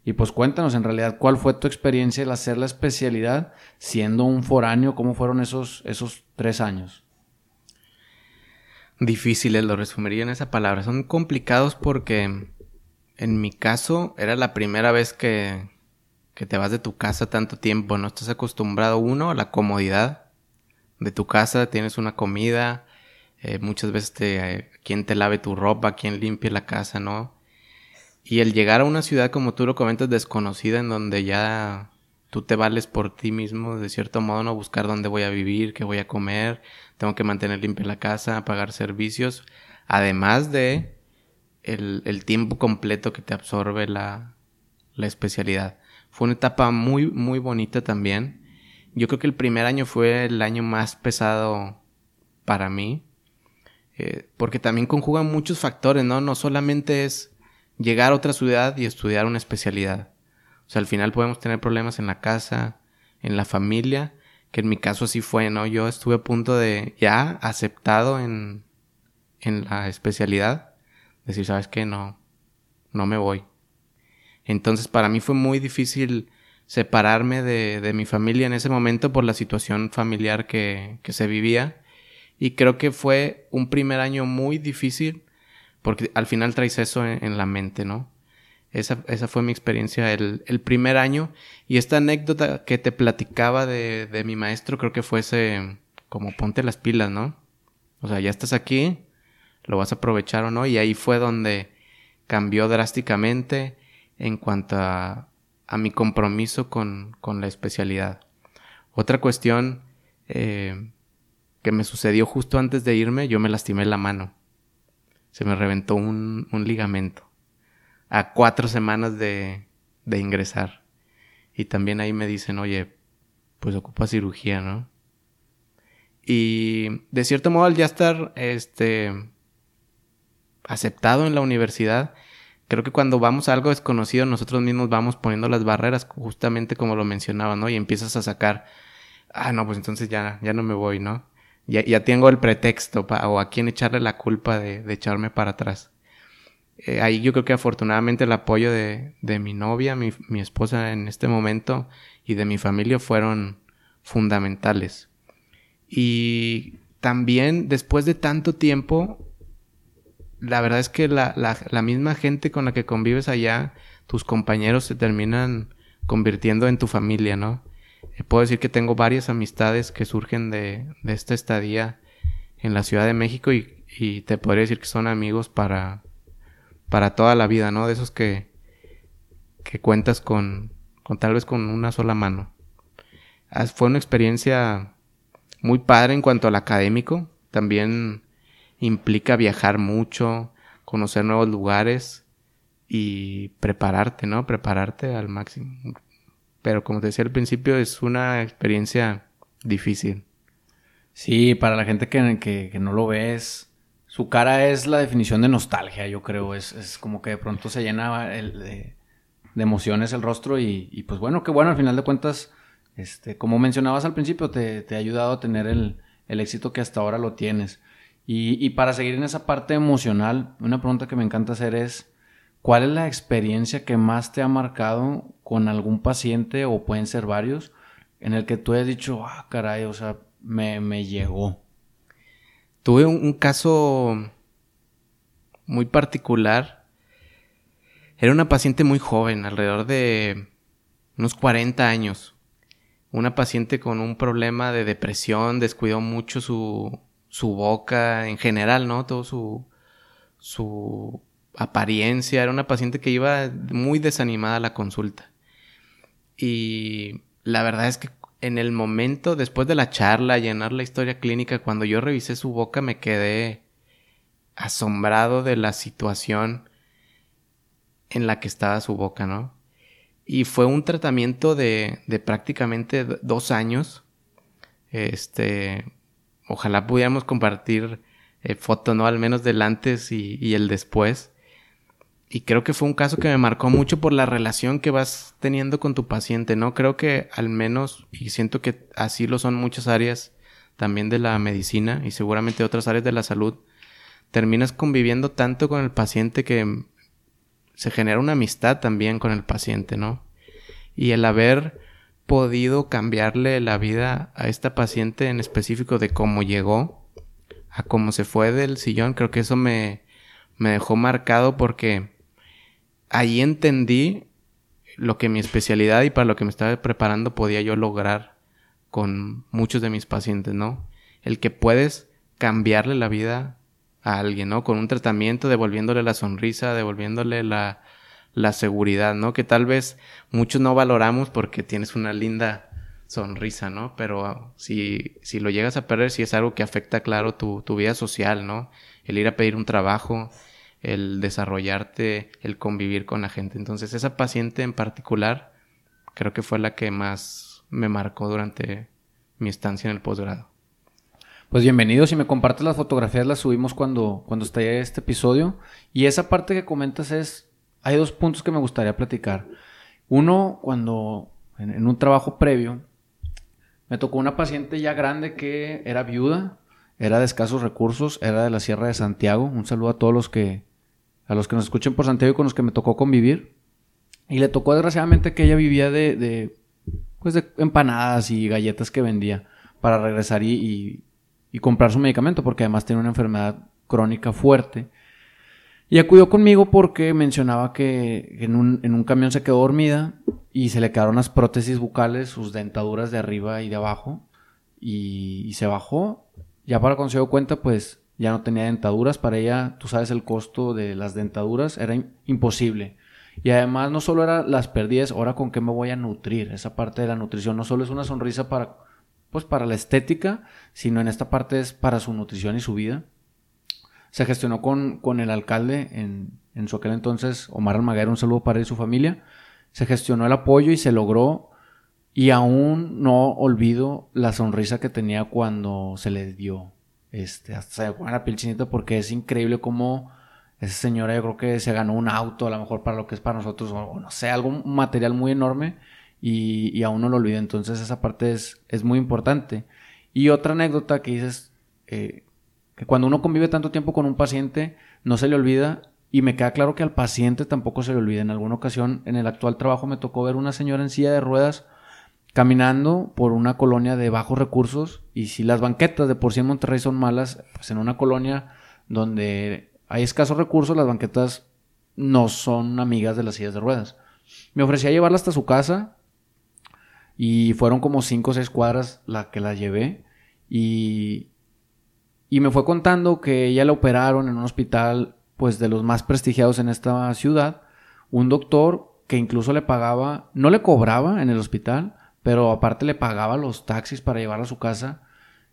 Y pues cuéntanos en realidad cuál fue tu experiencia al hacer la especialidad siendo un foráneo, cómo fueron esos, esos tres años. Difíciles, lo resumiría en esa palabra. Son complicados porque en mi caso era la primera vez que, que te vas de tu casa tanto tiempo. No estás acostumbrado, uno, a la comodidad de tu casa. Tienes una comida, eh, muchas veces te, eh, quien te lave tu ropa, quien limpie la casa, ¿no? Y el llegar a una ciudad, como tú lo comentas, desconocida, en donde ya tú te vales por ti mismo, de cierto modo, no buscar dónde voy a vivir, qué voy a comer, tengo que mantener limpia la casa, pagar servicios, además de el, el tiempo completo que te absorbe la, la especialidad. Fue una etapa muy, muy bonita también. Yo creo que el primer año fue el año más pesado para mí, eh, porque también conjugan muchos factores, ¿no? No solamente es llegar a otra ciudad y estudiar una especialidad. O sea, al final podemos tener problemas en la casa, en la familia, que en mi caso así fue, ¿no? Yo estuve a punto de ya aceptado en, en la especialidad, decir, ¿sabes qué? No, no me voy. Entonces para mí fue muy difícil separarme de, de mi familia en ese momento por la situación familiar que, que se vivía. Y creo que fue un primer año muy difícil porque al final traes eso en, la mente, ¿no? Esa, esa, fue mi experiencia el, primer año. Y esta anécdota que te platicaba de, mi maestro, creo que fuese como ponte las pilas, ¿no? O sea, ya estás aquí, lo vas a aprovechar o no. Y ahí fue donde cambió drásticamente en cuanto a, a mi compromiso con, con, la especialidad. Otra cuestión eh, que me sucedió justo antes de irme, yo me lastimé la mano se me reventó un, ligamento a cuatro semanas de, de ingresar. Y también ahí me dicen, oye, pues ocupa cirugía, ¿no? Y de cierto modo, al ya estar este, aceptado en la universidad, creo que cuando vamos a algo desconocido, nosotros mismos vamos poniendo las barreras, justamente como lo mencionaba, ¿no? Y empiezas a sacar, ah, no, pues entonces ya, ya no me voy, ¿no? Ya, ya tengo el pretexto o a quién echarle la culpa de, echarme para atrás. Eh, ahí yo creo que afortunadamente el apoyo de, de mi novia, mi, mi, esposa en este momento y de mi familia fueron fundamentales. Y también después de tanto tiempo, la verdad es que la, la misma gente con la que convives allá, tus compañeros se terminan convirtiendo en tu familia, ¿no? Eh, puedo decir que tengo varias amistades que surgen de, esta estadía en la Ciudad de México y, y, te podría decir que son amigos para, para toda la vida, ¿no? De esos que, que cuentas con, con tal vez con una sola mano. Fue una experiencia muy padre en cuanto al académico. También implica viajar mucho, conocer nuevos lugares y prepararte, ¿no? Prepararte al máximo. Pero como te decía al principio, es una experiencia difícil. Sí, para la gente que, que, no lo ves, su cara es la definición de nostalgia, yo creo. Es, es como que de pronto se llena el, de, emociones el rostro y, y, pues bueno, qué bueno, al final de cuentas, este, como mencionabas al principio, te, te ha ayudado a tener el, el, éxito que hasta ahora lo tienes. Y, y para seguir en esa parte emocional, una pregunta que me encanta hacer es, ¿Cuál es la experiencia que más te ha marcado con algún paciente o pueden ser varios en el que tú has dicho, ah, caray, o sea, me, me llegó? tuve un, caso muy particular. Era una paciente muy joven, alrededor de unos 40 años. Una paciente con un problema de depresión, descuidó mucho su, su boca en general, ¿no? Todo su, su apariencia. Era una paciente que iba muy desanimada a la consulta. Y la verdad es que en el momento, después de la charla, llenar la historia clínica, cuando yo revisé su boca, me quedé asombrado de la situación en la que estaba su boca, ¿no? Y fue un tratamiento de, de prácticamente dos años. Este, ojalá pudiéramos compartir eh, foto, ¿no? Al menos del antes y, y el después. Y creo que fue un caso que me marcó mucho por la relación que vas teniendo con tu paciente, ¿no? Creo que al menos, y siento que así lo son muchas áreas también de la medicina y seguramente otras áreas de la salud, terminas conviviendo tanto con el paciente que se genera una amistad también con el paciente, ¿no? Y el haber podido cambiarle la vida a esta paciente en específico de cómo llegó a cómo se fue del sillón, creo que eso me, me dejó marcado porque ahí entendí lo que mi especialidad y para lo que me estaba preparando podía yo lograr con muchos de mis pacientes, ¿no? El que puedes cambiarle la vida a alguien, ¿no? Con un tratamiento, devolviéndole la sonrisa, devolviéndole la, la seguridad, ¿no? Que tal vez muchos no valoramos porque tienes una linda sonrisa, ¿no? Pero si, si lo llegas a perder, si es algo que afecta, claro, tu, tu vida social, ¿no? El ir a pedir un trabajo, el desarrollarte, el convivir con la gente. Entonces esa paciente en particular creo que fue la que más me marcó durante mi estancia en el posgrado. Pues bienvenido, si me compartes las fotografías las subimos cuando, cuando esté este episodio. Y esa parte que comentas es, hay dos puntos que me gustaría platicar. Uno, cuando en un trabajo previo, me tocó una paciente ya grande que era viuda, era de escasos recursos, era de la Sierra de Santiago. Un saludo a todos los que, a los que nos escuchen por Santiago y con los que me tocó convivir. Y le tocó desgraciadamente que ella vivía de, pues de empanadas y galletas que vendía para regresar y, comprar su medicamento porque además tiene una enfermedad crónica fuerte. Y acudió conmigo porque mencionaba que en un, en un camión se quedó dormida y se le quedaron las prótesis bucales, sus dentaduras de arriba y de abajo. Y, y se bajó. Ya para cuando se dio cuenta, pues ya no tenía dentaduras. Para ella, tú sabes, el costo de las dentaduras era imposible. Y además no solo era las pérdidas, ahora con qué me voy a nutrir. Esa parte de la nutrición no solo es una sonrisa para, pues para la estética, sino en esta parte es para su nutrición y su vida. Se gestionó con, con el alcalde en, en su aquel entonces, Omar Almaguer, un saludo para él y su familia. Se gestionó el apoyo y se logró. Y aún no olvido la sonrisa que tenía cuando se le dio este, hasta se me pone la piel chinita porque es increíble cómo esa señora yo creo que se ganó un auto, a lo mejor para lo que es para nosotros, o no sé, algún material muy enorme y, aún no lo olvido. Entonces esa parte es, es muy importante. Y otra anécdota que dices, eh, que cuando uno convive tanto tiempo con un paciente, no se le olvida y me queda claro que al paciente tampoco se le olvida. En alguna ocasión, en el actual trabajo, me tocó ver una señora en silla de ruedas caminando por una colonia de bajos recursos y si las banquetas de por sí en Monterrey son malas, pues en una colonia donde hay escasos recursos, las banquetas no son amigas de las sillas de ruedas. Me ofrecía llevarla hasta su casa y fueron como cinco o seis cuadras la que la llevé y, y me fue contando que ella la operaron en un hospital pues de los más prestigiados en esta ciudad, un doctor que incluso le pagaba, no le cobraba en el hospital, pero aparte le pagaba los taxis para llevarla a su casa.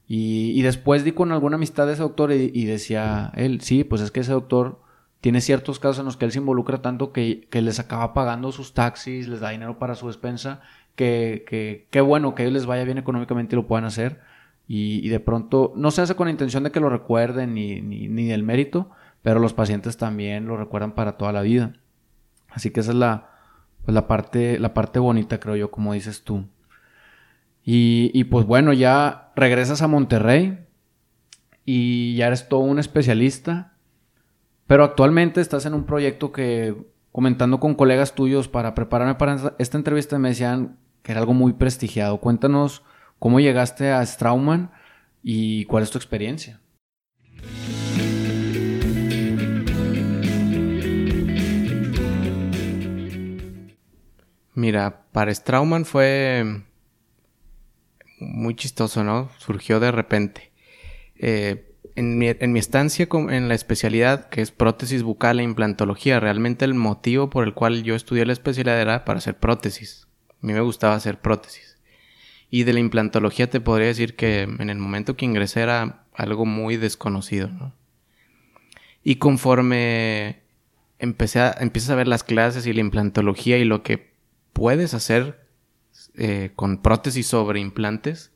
Y, después di con alguna amistad de ese doctor y, decía él, sí, pues es que ese doctor tiene ciertos casos en los que él se involucra tanto que, les acaba pagando sus taxis, les da dinero para su despensa, que, que, bueno que ellos les vaya bien económicamente y lo puedan hacer. Y, de pronto no se hace con la intención de que lo recuerden ni, ni, ni del mérito, pero los pacientes también lo recuerdan para toda la vida. Así que esa es la, pues la, parte, la parte bonita, creo yo, como dices tú. Y, pues bueno, ya regresas a Monterrey y ya eres todo un especialista. Pero actualmente estás en un proyecto que, comentando con colegas tuyos para prepararme para esta entrevista, me decían que era algo muy prestigiado. Cuéntanos cómo llegaste a Strauman y cuál es tu experiencia. Mira, para Strauman fue muy chistoso, ¿no? Surgió de repente. Eh, en, mi, estancia en la especialidad, que es prótesis bucal e implantología, realmente el motivo por el cual yo estudié la especialidad era para hacer prótesis. A mí me gustaba hacer prótesis. Y de la implantología te podría decir que en el momento que ingresé era algo muy desconocido, ¿no? Y conforme empecé a, empiezas a ver las clases y la implantología y lo que puedes hacer eh, con prótesis sobre implantes,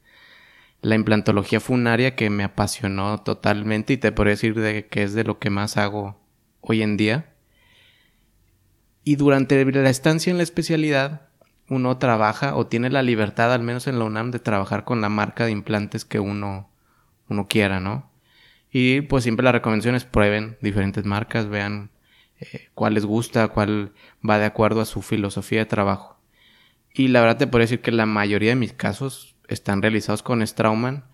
la implantología fue un área que me apasionó totalmente y te podría decir de que es de lo que más hago hoy en día. Y durante la estancia en la especialidad, uno trabaja o tiene la libertad, al menos en la UNAM, de trabajar con la marca de implantes que uno, uno quiera, ¿no? Y pues siempre la recomendación es prueben diferentes marcas, vean eh, cuál les gusta, cuál va de acuerdo a su filosofía de trabajo. Y la verdad te puedo decir que la mayoría de mis casos están realizados con Strauman,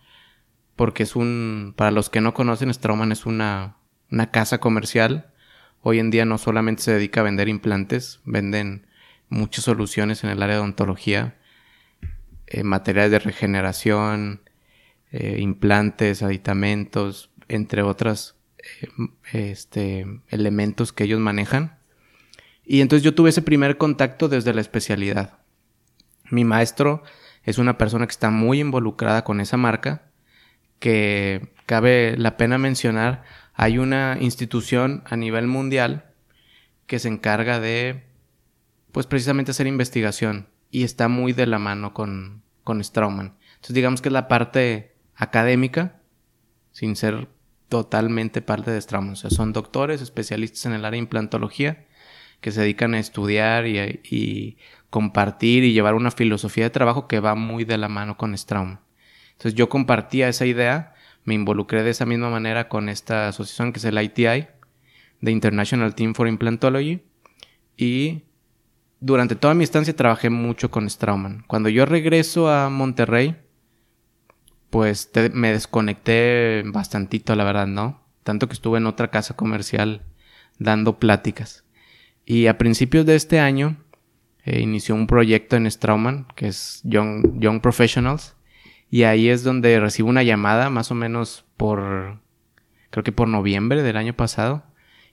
porque es un, para los que no conocen, Strauman es una, una casa comercial. Hoy en día no solamente se dedica a vender implantes, venden muchas soluciones en el área de odontología, eh, materiales de regeneración, eh, implantes, aditamentos, entre otros eh, este, elementos que ellos manejan. Y entonces yo tuve ese primer contacto desde la especialidad. Mi maestro es una persona que está muy involucrada con esa marca, que cabe la pena mencionar, hay una institución a nivel mundial que se encarga de, pues precisamente hacer investigación y está muy de la mano con, con Strauman. Entonces digamos que es la parte académica, sin ser totalmente parte de Strauman. O sea, son doctores, especialistas en el área de implantología, que se dedican a estudiar y, compartir y llevar una filosofía de trabajo que va muy de la mano con Strauman. Entonces yo compartía esa idea, me involucré de esa misma manera con esta asociación que es el ITI, The International Team for Implantology, y durante toda mi estancia trabajé mucho con Strauman. Cuando yo regreso a Monterrey, pues me desconecté bastantito, la verdad, ¿no? Tanto que estuve en otra casa comercial dando pláticas. Y a principios de este año eh, inició un proyecto en Strauman, que es Young, Professionals. Y ahí es donde recibo una llamada, más o menos por, creo que por noviembre del año pasado.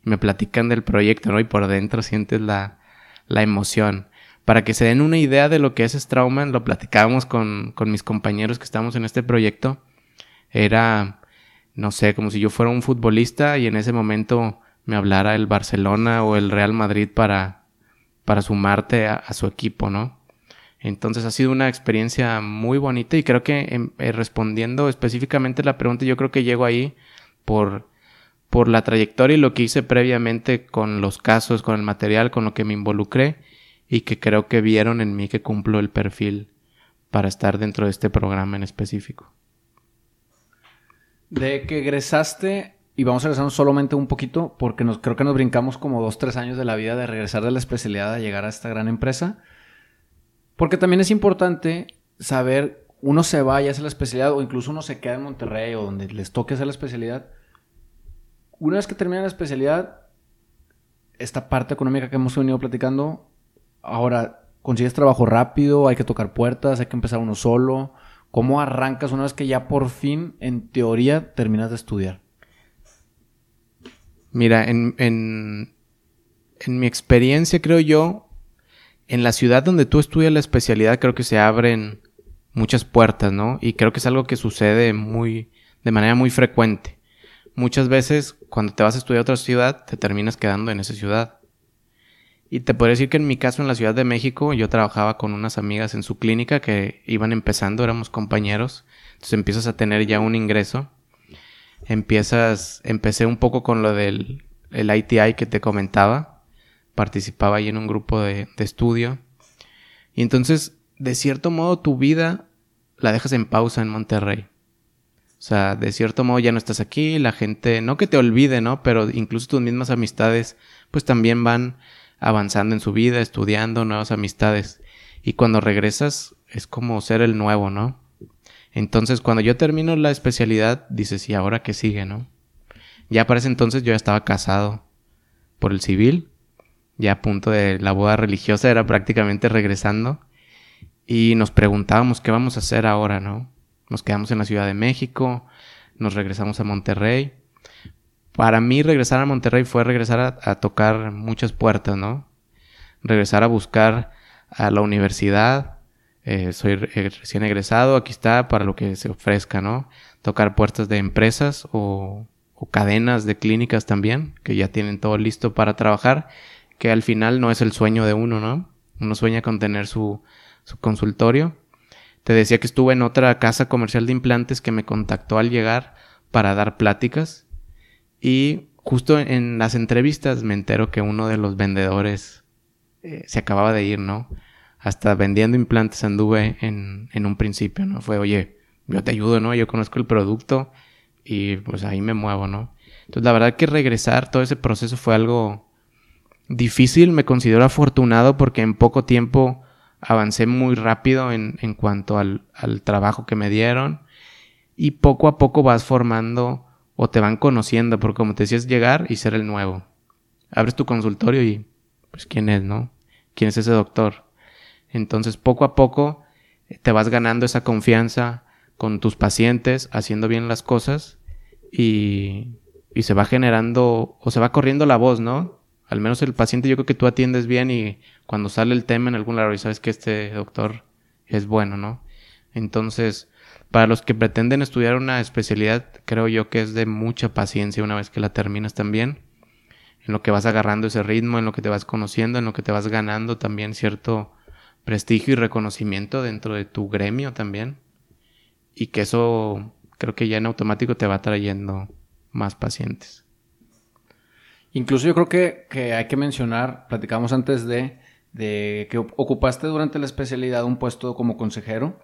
Y me platican del proyecto, ¿no? Y por dentro sientes la, la emoción. Para que se den una idea de lo que es Strauman, lo platicábamos con, con mis compañeros que estamos en este proyecto. Era, no sé, como si yo fuera un futbolista y en ese momento me hablara el Barcelona o el Real Madrid para, para sumarte a, su equipo, ¿no? Entonces ha sido una experiencia muy bonita y creo que em, eh, respondiendo específicamente la pregunta, yo creo que llego ahí por, por la trayectoria y lo que hice previamente con los casos, con el material, con lo que me involucré y que creo que vieron en mí que cumplo el perfil para estar dentro de este programa en específico. De que egresaste, y vamos a regresar solamente un poquito, porque nos, creo que nos brincamos como dos, tres años de la vida de regresar de la especialidad a llegar a esta gran empresa. Porque también es importante saber, uno se va y hace la especialidad, o incluso uno se queda en Monterrey o donde les toque hacer la especialidad. Una vez que termina la especialidad, esta parte económica que hemos venido platicando Ahora, ¿consigues trabajo rápido? ¿Hay que tocar puertas? ¿Hay que empezar uno solo? ¿Cómo arrancas una vez que ya por fin, en teoría, terminas de estudiar? Mira, en, en, mi experiencia, creo yo, en la ciudad donde tú estudias la especialidad, creo que se abren muchas puertas, ¿no? Y creo que es algo que sucede muy, de manera muy frecuente. Muchas veces, cuando te vas a estudiar a otra ciudad, te terminas quedando en esa ciudad. Y te podría decir que en mi caso en la Ciudad de México yo trabajaba con unas amigas en su clínica que iban empezando, éramos compañeros. Entonces empiezas a tener ya un ingreso. Empiezas, empecé un poco con lo del el ITI que te comentaba. Participaba ahí en un grupo de, de estudio. Y entonces, de cierto modo, tu vida la dejas en pausa en Monterrey. O sea, de cierto modo ya no estás aquí, la gente, no que te olvide, ¿no? Pero incluso tus mismas amistades, pues también van avanzando en su vida, estudiando nuevas amistades. Y cuando regresas es como ser el nuevo, ¿no? Entonces cuando yo termino la especialidad, dices, ¿y ahora qué sigue, no? Ya para ese entonces yo ya estaba casado por el civil, ya a punto de la boda religiosa, era prácticamente regresando. Y nos preguntábamos qué vamos a hacer ahora, ¿no? Nos quedamos en la Ciudad de México, nos regresamos a Monterrey. Para mí regresar a Monterrey fue regresar a, tocar muchas puertas, ¿no? Regresar a buscar a la universidad. Eh, soy recién egresado, aquí está para lo que se ofrezca, ¿no? Tocar puertas de empresas o, cadenas de clínicas también, que ya tienen todo listo para trabajar, que al final no es el sueño de uno, ¿no? Uno sueña con tener su, su consultorio. Te decía que estuve en otra casa comercial de implantes que me contactó al llegar para dar pláticas y justo en las entrevistas me entero que uno de los vendedores eh, se acababa de ir, ¿no? Hasta vendiendo implantes anduve en, en un principio, ¿no? Fue, oye, yo te ayudo, ¿no? Yo conozco el producto y pues ahí me muevo, ¿no? Entonces la verdad que regresar, todo ese proceso fue algo difícil, me considero afortunado porque en poco tiempo avancé muy rápido en, en cuanto al, al, trabajo que me dieron y poco a poco vas formando o te van conociendo, porque como te decías, llegar y ser el nuevo. Abres tu consultorio y, pues, ¿quién es, no? ¿Quién es ese doctor? Entonces, poco a poco eh, te vas ganando esa confianza con tus pacientes, haciendo bien las cosas y, y se va generando o se va corriendo la voz, ¿no? al menos el paciente yo creo que tú atiendes bien y cuando sale el tema en algún lado y sabes que este doctor es bueno, ¿no? Entonces, para los que pretenden estudiar una especialidad, creo yo que es de mucha paciencia una vez que la terminas también, en lo que vas agarrando ese ritmo, en lo que te vas conociendo, en lo que te vas ganando también cierto prestigio y reconocimiento dentro de tu gremio también, y que eso creo que ya en automático te va trayendo más pacientes. Incluso yo creo que, hay que mencionar, platicamos antes de, de, que ocupaste durante la especialidad un puesto como consejero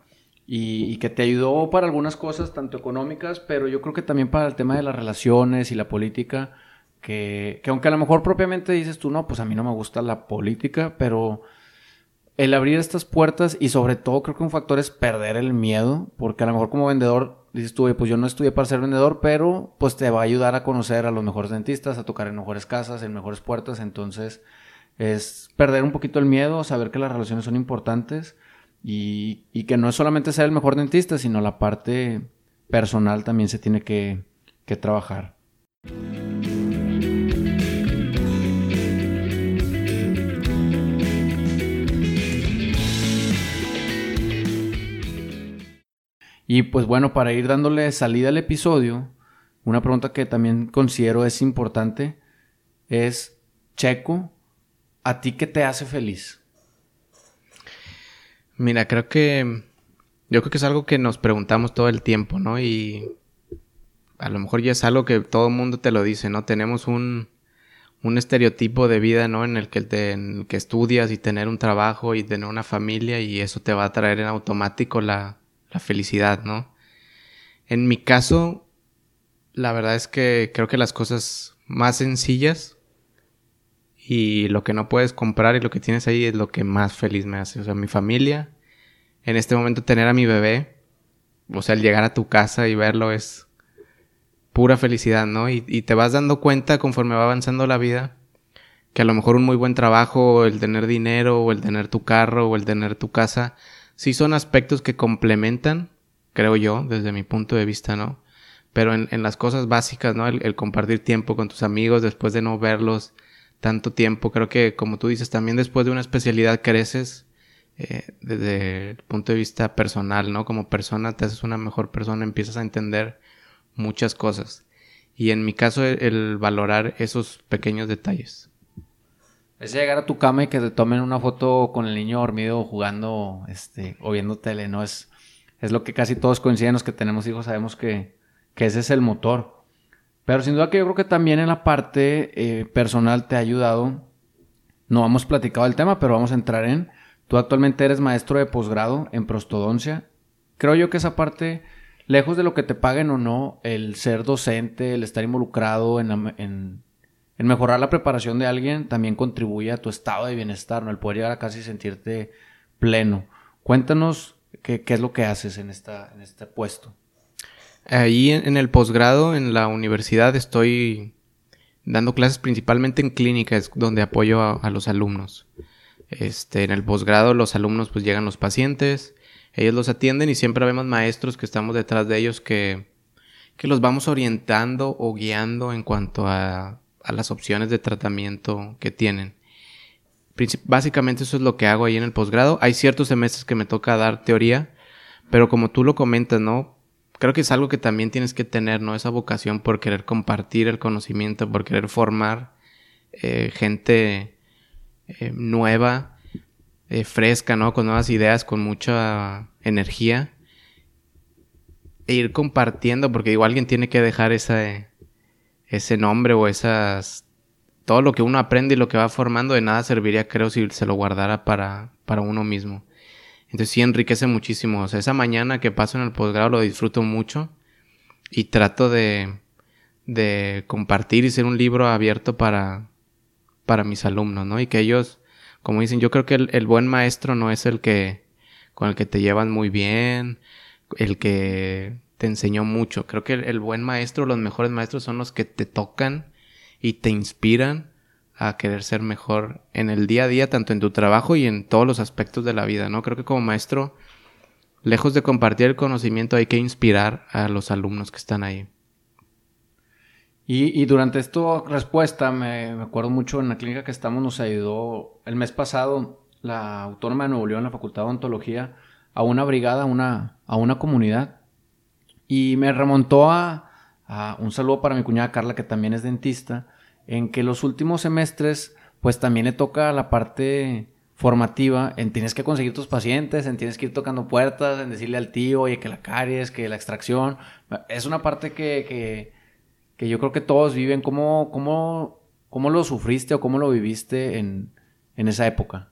y, que te ayudó para algunas cosas, tanto económicas, pero yo creo que también para el tema de las relaciones y la política, que, que aunque a lo mejor propiamente dices tú, no, pues a mí no me gusta la política, pero el abrir estas puertas y sobre todo creo que un factor es perder el miedo, porque a lo mejor como vendedor dices tú, pues yo no estudié para ser vendedor, pero pues te va a ayudar a conocer a los mejores dentistas, a tocar en mejores casas, en mejores puertas, entonces es perder un poquito el miedo, saber que las relaciones son importantes y, y que no es solamente ser el mejor dentista, sino la parte personal también se tiene que, que trabajar. Y pues bueno, para ir dándole salida al episodio, una pregunta que también considero es importante es, Checo, ¿a ti qué te hace feliz? Mira, creo que yo creo que es algo que nos preguntamos todo el tiempo, ¿no? Y a lo mejor ya es algo que todo el mundo te lo dice, ¿no? Tenemos un, un estereotipo de vida, ¿no? En el, que te, en el que estudias y tener un trabajo y tener una familia y eso te va a traer en automático la, la felicidad, ¿no? En mi caso, la verdad es que creo que las cosas más sencillas y lo que no puedes comprar y lo que tienes ahí es lo que más feliz me hace. O sea, mi familia, en este momento tener a mi bebé, o sea, el llegar a tu casa y verlo es pura felicidad, ¿no? Y, y te vas dando cuenta conforme va avanzando la vida que a lo mejor un muy buen trabajo, el tener dinero, o el tener tu carro, o el tener tu casa, sí son aspectos que complementan, creo yo, desde mi punto de vista, ¿no? Pero en, las cosas básicas, ¿no? El, compartir tiempo con tus amigos después de no verlos tanto tiempo, creo que como tú dices, también después de una especialidad creces eh, desde el punto de vista personal, ¿no? Como persona te haces una mejor persona, empiezas a entender muchas cosas. Y en mi caso, el valorar esos pequeños detalles. Es llegar a tu cama y que te tomen una foto con el niño dormido jugando este, o viendo tele, ¿no? Es, es lo que casi todos coinciden los que tenemos hijos, sabemos que, ese es el motor. Pero sin duda que yo creo que también en la parte eh, personal te ha ayudado. No hemos platicado el tema, pero vamos a entrar en. Tú actualmente eres maestro de posgrado en prostodoncia. Creo yo que esa parte, lejos de lo que te paguen o no, el ser docente, el estar involucrado en el mejorar la preparación de alguien también contribuye a tu estado de bienestar, ¿no? El poder llegar a casi sentirte pleno. Cuéntanos qué, es lo que haces en, esta, en este puesto. Ahí en, el posgrado, en la universidad, estoy dando clases principalmente en clínicas donde apoyo a, los alumnos. Este, en el posgrado los alumnos pues llegan los pacientes, ellos los atienden y siempre vemos maestros que estamos detrás de ellos que, que los vamos orientando o guiando en cuanto a, a las opciones de tratamiento que tienen. Básicamente eso es lo que hago ahí en el posgrado. Hay ciertos semestres que me toca dar teoría, pero como tú lo comentas, ¿no? creo que es algo que también tienes que tener, ¿no? Esa vocación por querer compartir el conocimiento, por querer formar eh, gente eh, nueva, eh, fresca, ¿no? Con nuevas ideas, con mucha energía. E ir compartiendo, porque igual alguien tiene que dejar ese, ese nombre o esas... Todo lo que uno aprende y lo que va formando de nada serviría, creo, si se lo guardara para, para uno mismo. Entonces sí enriquece muchísimo. O sea, esa mañana que paso en el posgrado lo disfruto mucho y trato de, de compartir y ser un libro abierto para, para mis alumnos, ¿no? Y que ellos, como dicen, yo creo que el, buen maestro no es el que, con el que te llevan muy bien, el que te enseñó mucho. Creo que el buen maestro, los mejores maestros son los que te tocan y te inspiran a querer ser mejor en el día a día, tanto en tu trabajo y en todos los aspectos de la vida, ¿no? Creo que como maestro, lejos de compartir el conocimiento, hay que inspirar a los alumnos que están ahí. Y, durante esta respuesta, me, acuerdo mucho en la clínica que estamos, nos ayudó el mes pasado la Autónoma de Nuevo León, la Facultad de Odontología, a una brigada, una, a una comunidad. Y me remontó a, a un saludo para mi cuñada Carla, que también es dentista en que los últimos semestres, pues también le toca la parte formativa en tienes que conseguir tus pacientes, en tienes que ir tocando puertas, en decirle al tío, oye, que la caries, que la extracción. Es una parte que, que, yo creo que todos viven. ¿Cómo, cómo, cómo lo sufriste o cómo lo viviste en, en esa época?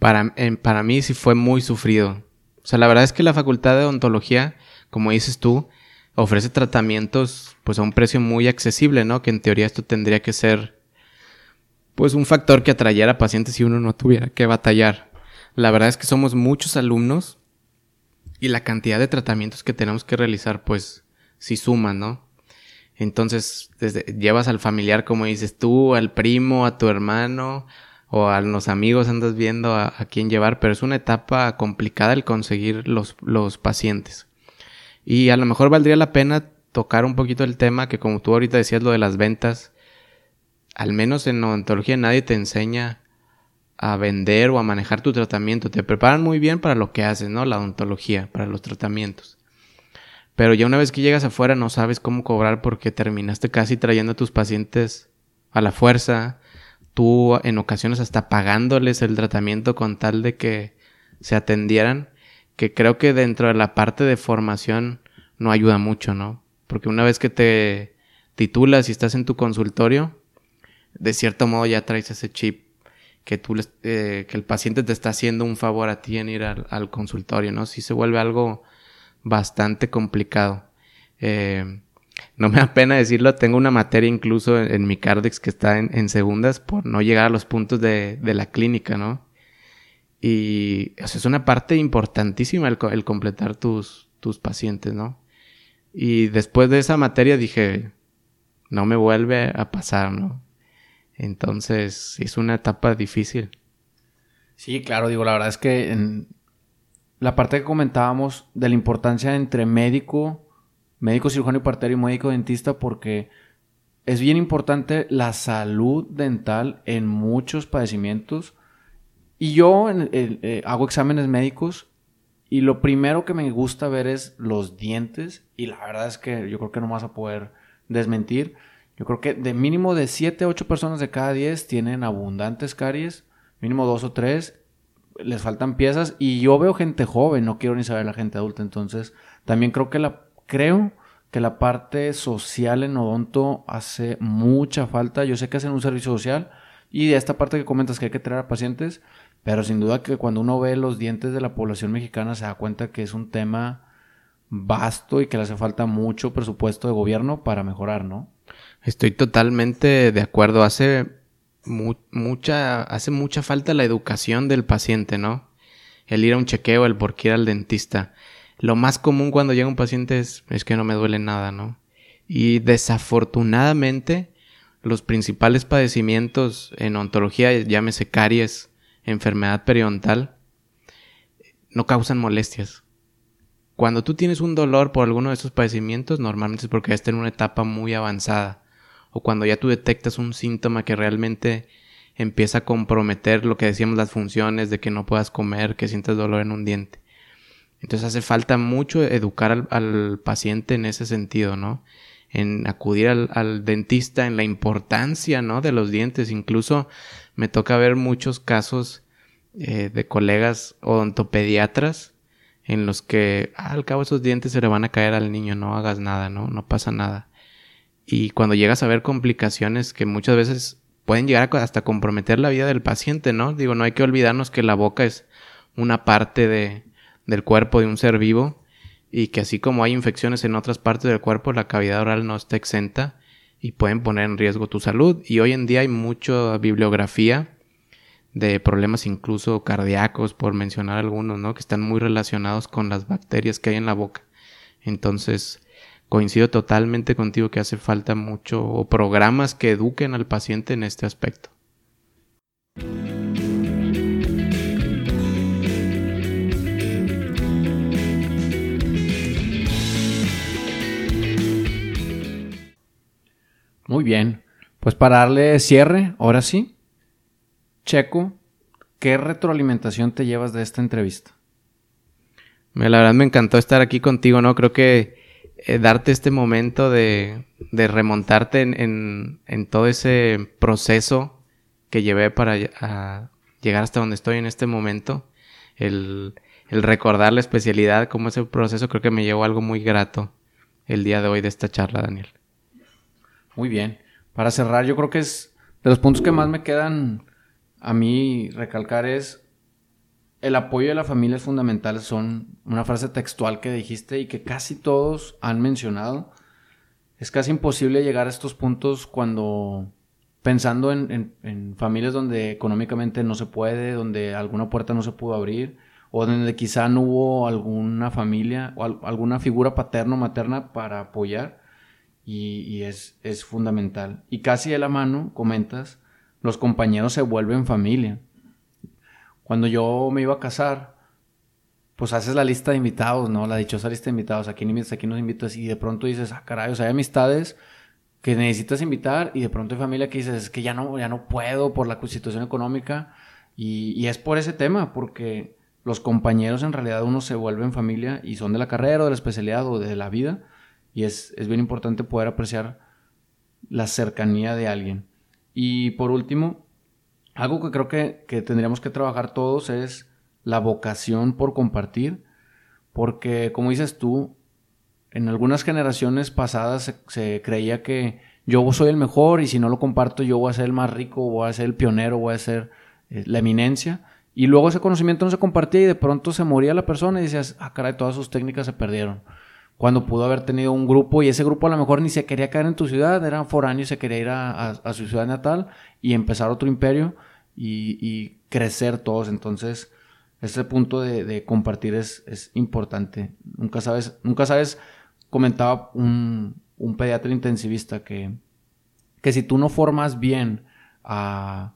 Para, para mí sí fue muy sufrido. O sea, la verdad es que la facultad de odontología, como dices tú, ofrece tratamientos pues a un precio muy accesible, ¿no? Que en teoría esto tendría que ser pues un factor que atrayera pacientes si uno no tuviera que batallar. La verdad es que somos muchos alumnos y la cantidad de tratamientos que tenemos que realizar pues si suman, ¿no? Entonces, desde, llevas al familiar, como dices tú, al primo, a tu hermano o a los amigos andas viendo a, a quién llevar, pero es una etapa complicada el conseguir los, los pacientes. Y a lo mejor valdría la pena tocar un poquito el tema que como tú ahorita decías lo de las ventas, al menos en odontología nadie te enseña a vender o a manejar tu tratamiento. Te preparan muy bien para lo que haces, ¿no? La odontología, para los tratamientos. Pero ya una vez que llegas afuera no sabes cómo cobrar porque terminaste casi trayendo a tus pacientes a la fuerza. Tú en ocasiones hasta pagándoles el tratamiento con tal de que se atendieran que creo que dentro de la parte de formación no ayuda mucho, ¿no? Porque una vez que te titulas y estás en tu consultorio, de cierto modo ya traes ese chip que tú eh, que el paciente te está haciendo un favor a ti en ir al, consultorio, ¿no? Sí se vuelve algo bastante complicado. Eh, no me da pena decirlo, tengo una materia incluso en, mi Cardex que está en, segundas por no llegar a los puntos de, de la clínica, ¿no? Y es una parte importantísima el, completar tus, tus pacientes, ¿no? Y después de esa materia dije, no me vuelve a pasar, ¿no? Entonces es una etapa difícil. Sí, claro, digo, la verdad es que la parte que comentábamos de la importancia entre médico, médico cirujano y partero y médico dentista, porque es bien importante la salud dental en muchos padecimientos y yo eh, hago exámenes médicos y lo primero que me gusta ver es los dientes y la verdad es que yo creo que no vas a poder desmentir. Yo creo que de mínimo de 7 a 8 personas de cada 10 tienen abundantes caries, mínimo 2 o 3, les faltan piezas y yo veo gente joven, no quiero ni saber la gente adulta, entonces también creo que la creo que la parte social en odonto hace mucha falta. Yo sé que hacen un servicio social y de esta parte que comentas que hay que traer a pacientes, pero sin duda que cuando uno ve los dientes de la población mexicana se da cuenta que es un tema vasto y que le hace falta mucho presupuesto de gobierno para mejorar, ¿no? Estoy totalmente de acuerdo. Hace mucha, hace mucha falta la educación del paciente, ¿no? El ir a un chequeo, el por qué ir al dentista. Lo más común cuando llega un paciente es, es que no me duele nada, ¿no? Y desafortunadamente los principales padecimientos en ontología, llámese caries, enfermedad periodontal, no causan molestias. Cuando tú tienes un dolor por alguno de esos padecimientos, normalmente es porque estás en una etapa muy avanzada. O cuando ya tú detectas un síntoma que realmente empieza a comprometer lo que decíamos las funciones de que no puedas comer, que sientes dolor en un diente. Entonces hace falta mucho educar al, paciente en ese sentido, ¿no? En acudir al, dentista, en la importancia, ¿no? De los dientes. Incluso me toca ver muchos casos eh, de colegas odontopediatras en los que ah, al cabo esos dientes se le van a caer al niño, no hagas nada, ¿no? No pasa nada. Y cuando llegas a ver complicaciones que muchas veces pueden llegar hasta comprometer la vida del paciente, ¿no? Digo, no hay que olvidarnos que la boca es una parte de, del cuerpo de un ser vivo y que así como hay infecciones en otras partes del cuerpo, la cavidad oral no está exenta y pueden poner en riesgo tu salud. Y hoy en día hay mucha bibliografía de problemas incluso cardíacos, por mencionar algunos, ¿no? Que están muy relacionados con las bacterias que hay en la boca. Entonces, coincido totalmente contigo que hace falta mucho o programas que eduquen al paciente en este aspecto. Muy bien. Pues para darle cierre, ahora sí, Checo, ¿qué retroalimentación te llevas de esta entrevista? La verdad me encantó estar aquí contigo, ¿no? Creo que eh, darte este momento de, remontarte en, todo ese proceso que llevé para llegar hasta donde estoy en este momento, el, el recordar la especialidad, como ese proceso, creo que me llevó algo muy grato el día de hoy de esta charla, Daniel. Muy bien. Para cerrar, yo creo que es de los puntos que más me quedan a mí recalcar es el apoyo de la familia es fundamental. Son una frase textual que dijiste y que casi todos han mencionado. Es casi imposible llegar a estos puntos cuando pensando en, en, familias donde económicamente no se puede, donde alguna puerta no se pudo abrir, o donde quizá no hubo alguna familia o alguna figura paterna o materna para apoyar. Y, es, es fundamental. Y casi de la mano, comentas, los compañeros se vuelven familia. Cuando yo me iba a casar, pues haces la lista de invitados, ¿no? La dichosa lista de invitados. Aquí invitas, aquí nos invitas. Y de pronto dices, ah, caray, o sea, hay amistades que necesitas invitar y de pronto hay familia que dices, es que ya no, ya no puedo por la situación económica. Y, y es por ese tema, porque los compañeros en realidad uno se vuelven familia y son de la carrera o de la especialidad o de la vida. Y es, es bien importante poder apreciar la cercanía de alguien. Y por último, algo que creo que, tendríamos que trabajar todos es la vocación por compartir, porque como dices tú, en algunas generaciones pasadas se, creía que yo soy el mejor y si no lo comparto yo voy a ser el más rico, voy a ser el pionero, voy a ser eh, la eminencia. Y luego ese conocimiento no se compartía y de pronto se moría la persona y decías, ah, caray, todas sus técnicas se perdieron cuando pudo haber tenido un grupo y ese grupo a lo mejor ni se quería caer en tu ciudad, era foráneo y se quería ir a, su ciudad natal y empezar otro imperio y, crecer todos. Entonces, ese punto de, compartir es, importante. Nunca sabes, nunca sabes, comentaba un, pediatra intensivista que, que si tú no formas bien a,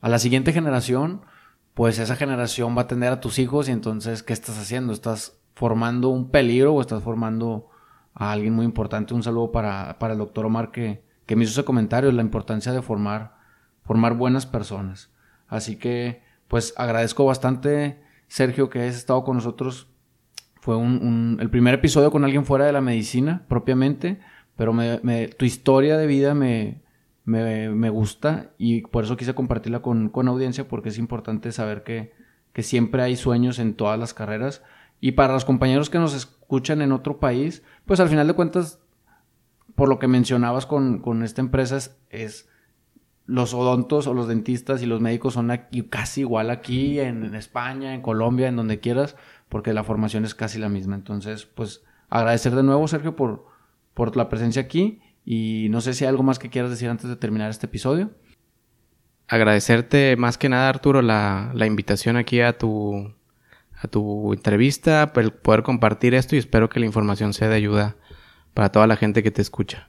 a la siguiente generación, pues esa generación va a atender a tus hijos y entonces, ¿qué estás haciendo? Estás formando un peligro o estás formando a alguien muy importante. Un saludo para, el doctor Omar que, que, me hizo ese comentario, la importancia de formar, formar buenas personas. Así que, pues agradezco bastante, Sergio, que hayas estado con nosotros. Fue un, el primer episodio con alguien fuera de la medicina, propiamente, pero me, tu historia de vida me, me, gusta y por eso quise compartirla con, con audiencia, porque es importante saber que, que siempre hay sueños en todas las carreras y para los compañeros que nos escuchan en otro país, pues al final de cuentas, por lo que mencionabas con, esta empresa, es, los odontos o los dentistas y los médicos son casi igual aquí, en, España, en Colombia, en donde quieras, porque la formación es casi la misma. Entonces, pues agradecer de nuevo, Sergio, por, por la presencia aquí. Y no sé si hay algo más que quieras decir antes de terminar este episodio. Agradecerte más que nada, Arturo, la, la invitación aquí a tu a tu entrevista, poder compartir esto y espero que la información sea de ayuda para toda la gente que te escucha.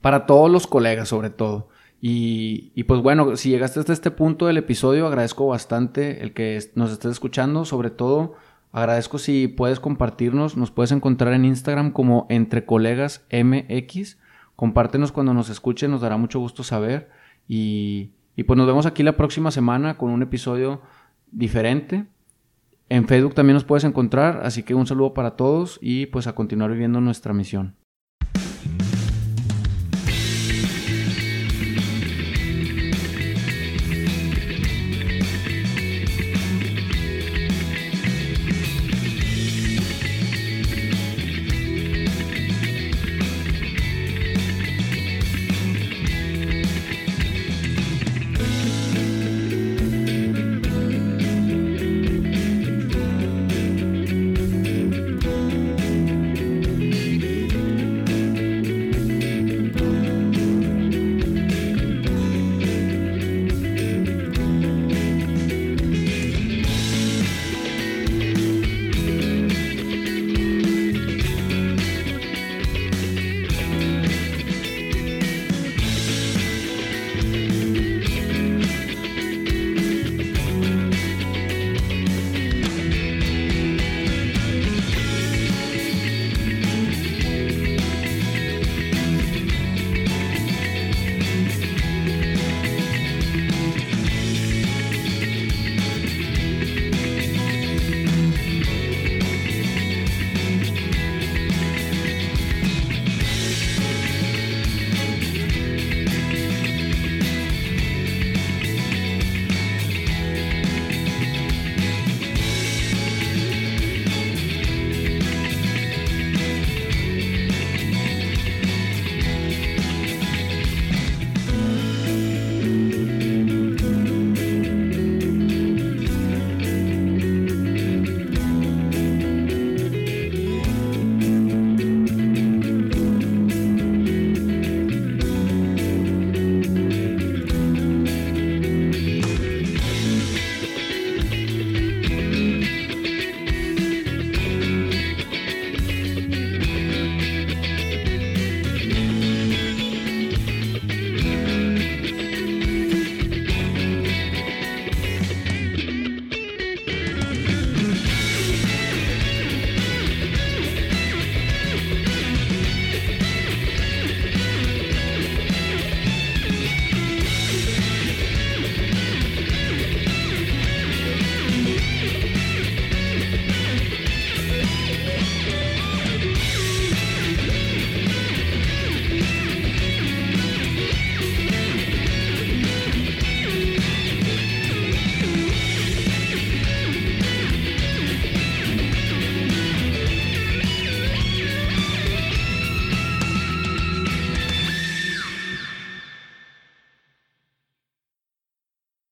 para todos los colegas sobre todo. Y, y, pues bueno, si llegaste hasta este punto del episodio, agradezco bastante el que nos estés escuchando. Sobre todo, agradezco si puedes compartirnos. Nos puedes encontrar en Instagram como Entre Colegas MX. Compártenos cuando nos escuchen, nos dará mucho gusto saber. Y, y pues nos vemos aquí la próxima semana con un episodio diferente. En Facebook también nos puedes encontrar, así que un saludo para todos y pues a continuar viviendo nuestra misión.